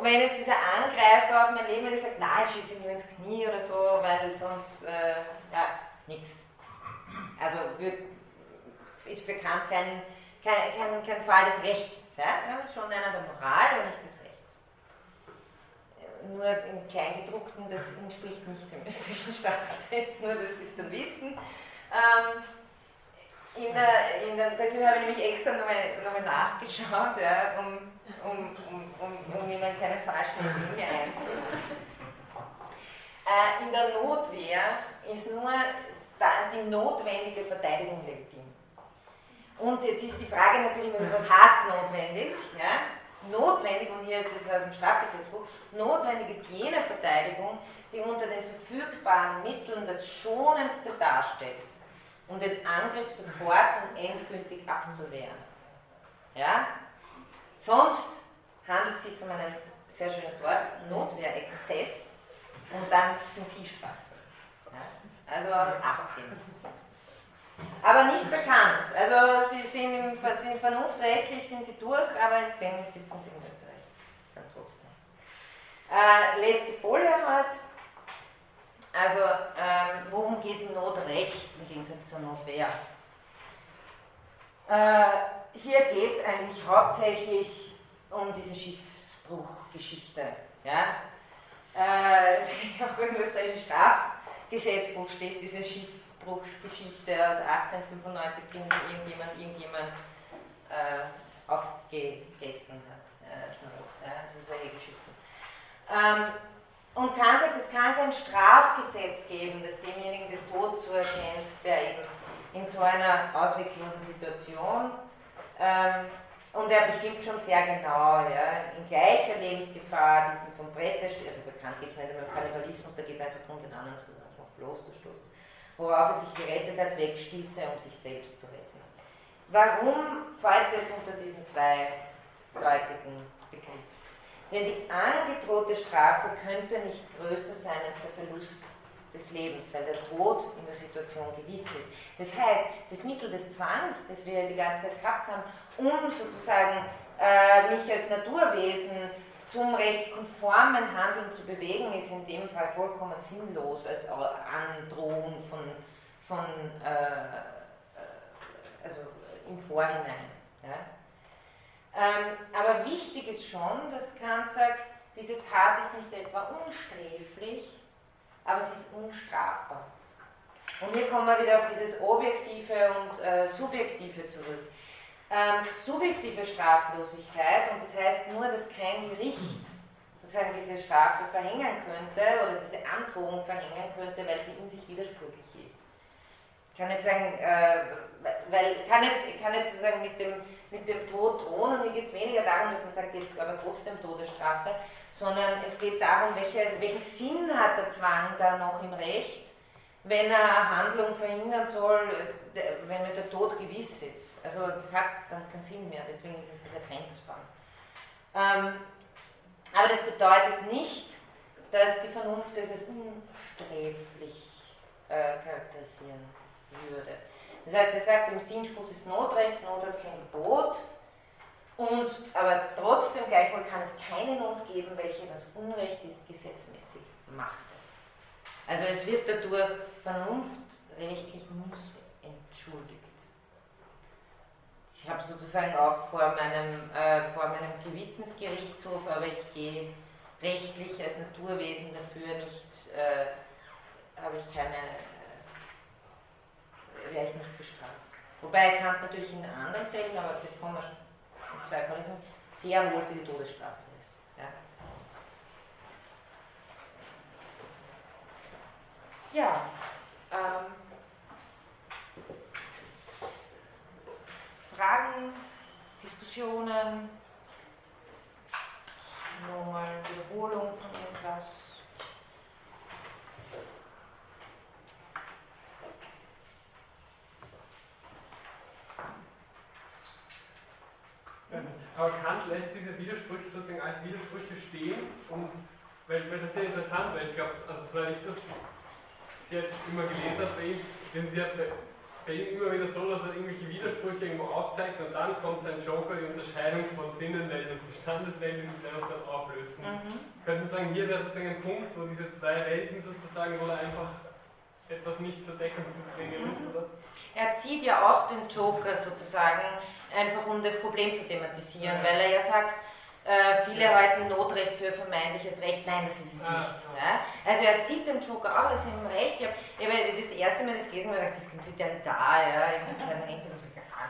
Speaker 1: wenn jetzt dieser Angreifer auf mein Leben sagt, na, ich schieße nur ins Knie oder so, weil sonst, äh, ja, nichts. Also, wird, ist Kant kein, kein, kein, kein Fall des Rechts, ja? schon einer der Moral, aber nicht des Rechts. Nur im Kleingedruckten, das entspricht nicht dem österreichischen Staatsgesetz, nur das ist dann Wissen. Ähm, in der, in der, deswegen habe ich nämlich extra nochmal noch nachgeschaut, ja, um, um, um, um, um Ihnen keine falschen Dinge einzubringen. Äh, in der Notwehr ist nur die notwendige Verteidigung legitim. Und jetzt ist die Frage natürlich, was heißt notwendig? Ja? Notwendig, und hier ist es aus dem Strafgesetzbuch, notwendig ist jene Verteidigung, die unter den verfügbaren Mitteln das Schonendste darstellt um den Angriff sofort und endgültig abzuwehren. Ja? Sonst handelt es sich um ein sehr schönes Wort, Notwehrexzess und dann sind sie straff. Ja? Also abgehen. Aber nicht bekannt. Also sie sind, sind vernunftrechtlich, sind sie durch, aber im Gefängnis sitzen sie in Österreich. Dann trotzdem. Äh, letzte Folie hat also, ähm, worum geht es im Notrecht im Gegensatz zur Notwehr? Äh, hier geht es eigentlich hauptsächlich um diese Schiffsbruchgeschichte. Ja? Äh, auch im österreichischen Strafgesetzbuch steht diese Schiffbruchsgeschichte aus 1895, die irgendjemand, irgendjemand äh, aufgegessen hat. Ja, also solche Geschichten. Ähm, und Kant sagt, es kann kein Strafgesetz geben, das demjenigen den Tod zuerkennt, der eben in so einer ausweglosen Situation, ähm, und er bestimmt schon sehr genau, ja, in gleicher Lebensgefahr, diesen vom Brett, also bekannt geht es nicht um Kannibalismus, da geht es einfach darum, den anderen zu, vom Floß zu stoßen. worauf er sich gerettet hat, wegstieße, um sich selbst zu retten. Warum fällt es unter diesen zweideutigen Begriff? Denn die angedrohte Strafe könnte nicht größer sein als der Verlust des Lebens, weil der Tod in der Situation gewiss ist. Das heißt, das Mittel des Zwangs, das wir die ganze Zeit gehabt haben, um sozusagen äh, mich als Naturwesen zum rechtskonformen Handeln zu bewegen, ist in dem Fall vollkommen sinnlos als Androhung von, von äh, also im Vorhinein. Ja. Ähm, aber wichtig ist schon, dass Kant sagt, diese Tat ist nicht etwa unsträflich, aber sie ist unstrafbar. Und hier kommen wir wieder auf dieses Objektive und äh, Subjektive zurück. Ähm, subjektive Straflosigkeit, und das heißt nur, dass kein Gericht sozusagen diese Strafe verhängen könnte oder diese Androhung verhängen könnte, weil sie in sich widersprüchlich ist. Ich kann nicht sagen, äh, weil kann nicht, kann nicht sozusagen mit dem, mit dem Tod drohen und hier geht es weniger darum, dass man sagt, jetzt aber trotzdem Todesstrafe, sondern es geht darum, welche, welchen Sinn hat der Zwang da noch im Recht, wenn er eine Handlung verhindern soll, wenn der Tod gewiss ist. Also das hat dann keinen Sinn mehr, deswegen ist es dieser Grenzfall. Ähm, aber das bedeutet nicht, dass die Vernunft es als unsträflich äh, charakterisieren würde. Das heißt, er sagt im Sinnspruch des Notrechts, Not hat kein Gebot, und, aber trotzdem gleichwohl kann es keine Not geben, welche das Unrecht ist, gesetzmäßig macht. Also es wird dadurch vernunftrechtlich nicht entschuldigt. Ich habe sozusagen auch vor meinem, äh, vor meinem Gewissensgerichtshof, aber ich gehe rechtlich als Naturwesen dafür nicht, äh, habe ich keine, äh, wäre ich nicht bestraft. Wobei Kant natürlich in anderen Fällen, aber das kommen wir zwei sehr wohl für die Todesstrafe ist. Ja, ja ähm, Fragen, Diskussionen, nochmal Wiederholung von irgendwas.
Speaker 2: Aber Kant lässt diese Widersprüche sozusagen als Widersprüche stehen und weil, weil das ist sehr interessant, weil ich glaube, also soweit ich das jetzt immer gelesen habe bei ihm, sind sie ja bei ihm immer wieder so, dass er irgendwelche Widersprüche irgendwo aufzeigt und dann kommt sein Joker, die Unterscheidung von Sinnenwelt und Verstandeswelt, und der das dann auflöst. Mhm. Könnten sagen, hier wäre sozusagen ein Punkt, wo diese zwei Welten sozusagen, wo er einfach etwas nicht zur Deckung zu bringen ist,
Speaker 1: oder? Er zieht ja auch den Joker sozusagen, einfach um das Problem zu thematisieren, ja. weil er ja sagt, äh, viele ja. halten Notrecht für vermeintliches Recht. Nein, das ist es ah, nicht. Ja. Also er zieht den Joker auch, das ist ihm recht. Ich habe das erste Mal das gelesen habe, gedacht, das klingt wieder da, ja, ich habe keinen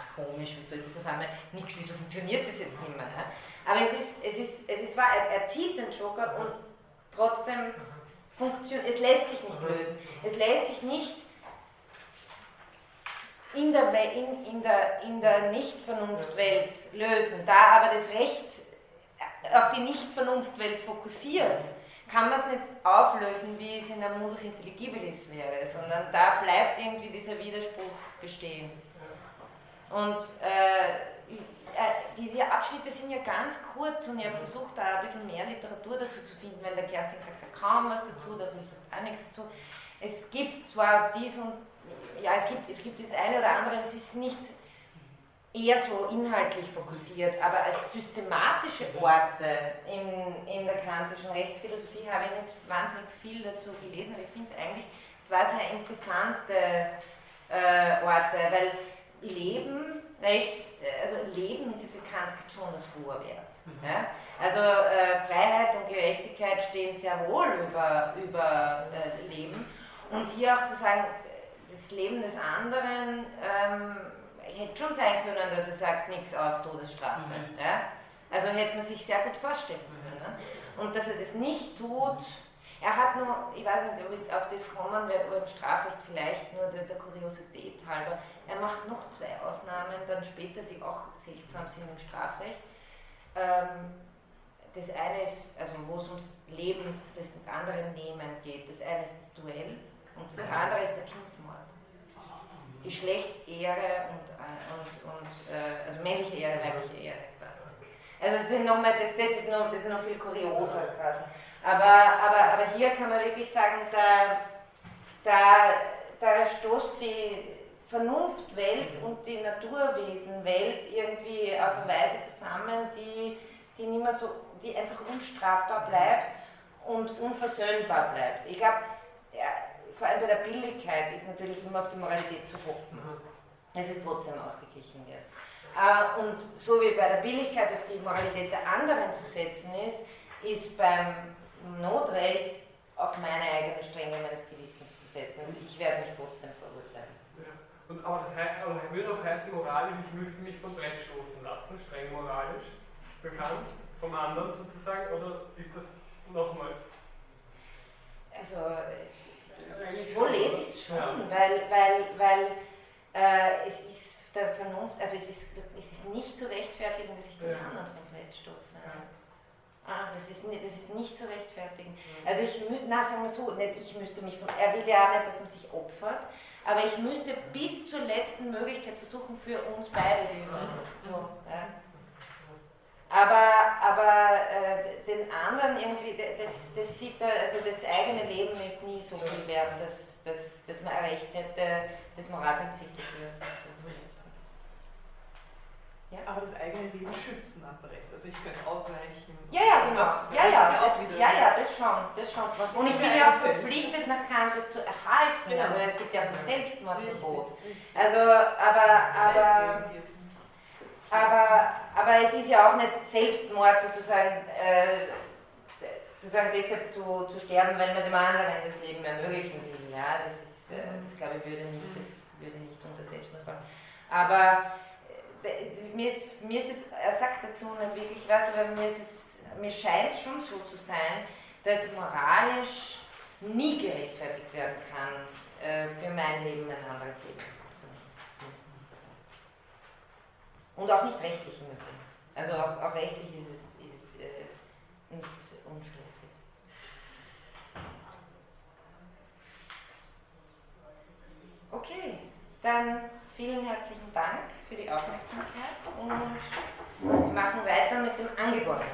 Speaker 1: ganz komisch, wieso ist das auf einmal nichts, wieso funktioniert das jetzt nicht mehr. Ja. Aber es ist, es ist, es ist wahr, er, er zieht den Joker und trotzdem funktioniert, es lässt sich nicht lösen. Es lässt sich nicht in der, in, in der, in der Nicht-Vernunftwelt lösen, da aber das Recht auf die Nicht-Vernunftwelt fokussiert, kann man es nicht auflösen, wie es in der Modus Intelligibilis wäre, sondern da bleibt irgendwie dieser Widerspruch bestehen. Und äh, äh, diese Abschnitte sind ja ganz kurz und ich habe versucht, da ein bisschen mehr Literatur dazu zu finden, weil der Kerstin sagt da kaum was dazu, der Will sagt auch nichts dazu. Es gibt zwar dies und ja, es gibt, es gibt das eine oder andere, es ist nicht eher so inhaltlich fokussiert, aber als systematische Orte in, in der kantischen Rechtsphilosophie habe ich nicht wahnsinnig viel dazu gelesen, aber ich finde es eigentlich zwei sehr interessante äh, Orte, weil Leben, Recht, also Leben ist ja für Kant besonders hoher Wert. Mhm. Ja? Also äh, Freiheit und Gerechtigkeit stehen sehr wohl über, über äh, Leben und hier auch zu sagen, das Leben des anderen ähm, hätte schon sein können, dass er sagt, nichts aus Todesstrafe. Mhm. Ja? Also hätte man sich sehr gut vorstellen können. Ne? Und dass er das nicht tut, er hat nur, ich weiß nicht, ob ich auf das kommen werde, aber im Strafrecht vielleicht nur der, der, Kuriosität halber, er macht noch zwei Ausnahmen, dann später, die auch seltsam sind im Strafrecht. Ähm, das eine ist, also wo es ums Leben des anderen Nehmen geht, das eine ist das Duell Und das andere ist der Kindsmord. Geschlechtsehre und, äh, und, und äh, also männliche Ehre, weibliche Ehre quasi. Also das, sind noch mal, das, das, ist noch, das ist noch viel kurioser quasi. Aber, aber, aber hier kann man wirklich sagen, da, da, da stoßt die Vernunftwelt und die Naturwesenwelt irgendwie auf eine Weise zusammen, die, die, nicht mehr so, die einfach unstrafbar bleibt und unversöhnbar bleibt. Ich glaube, ja, vor allem bei der Billigkeit ist natürlich immer auf die Moralität zu hoffen, dass es trotzdem ausgeglichen wird. Äh, und so wie bei der Billigkeit auf die Moralität der anderen zu setzen ist, ist beim Notrecht auf meine eigene Strenge meines Gewissens zu setzen. Also ich werde mich trotzdem verurteilen.
Speaker 2: Ja. Und, aber das heißt, aber würde auch heißen, moralisch, ich müsste mich vom Brett stoßen lassen, streng moralisch, bekannt, vom anderen sozusagen, oder ist das nochmal?
Speaker 1: Also, so lese ich es schon, weil, weil, weil äh, es ist der Vernunft, also es ist, es ist nicht zu rechtfertigen, dass ich den anderen vom Brett stoße. Ah, das ist, das ist nicht zu rechtfertigen. Also ich, na sagen wir so, nicht ich müsste mich, von, er will ja auch nicht, dass man sich opfert, aber ich müsste bis zur letzten Möglichkeit versuchen, für uns beide die so, ja. Aber, aber äh, den anderen irgendwie, das, das sieht er, also das eigene Leben ist nie so viel wert, dass, dass, dass man erreicht hätte, das Moralprinzip dafür zu
Speaker 3: ja. Aber das eigene Leben schützen am Recht. Also ich könnte ausreichen.
Speaker 1: Ja, ja, genau. Ja, ja, das, ja, ja, das schon. Das schon. Und ich bin ja auch verpflichtet, nach Kant das zu erhalten. Genau. Also es gibt ja auch ein Selbstmordverbot. Also, aber, aber, aber, aber es ist ja auch nicht Selbstmord sozusagen, äh, sozusagen deshalb zu, zu sterben, wenn man dem anderen das Leben ermöglichen will. Ja, das ist, äh, das glaube ich würde nicht, das würde nicht unter Selbstmord fallen. Aber mir ist, mir ist es, er sagt dazu nicht wirklich was, aber mir, ist es, mir scheint es schon so zu sein, dass moralisch nie gerechtfertigt werden kann, äh, für mein Leben ein anderes Leben Und auch nicht rechtlich Übrigen. Also auch, auch rechtlich ist es, ist es äh, nicht unstrittig. Okay, dann vielen herzlichen Dank für die Aufmerksamkeit und wir machen weiter mit dem angeborenen.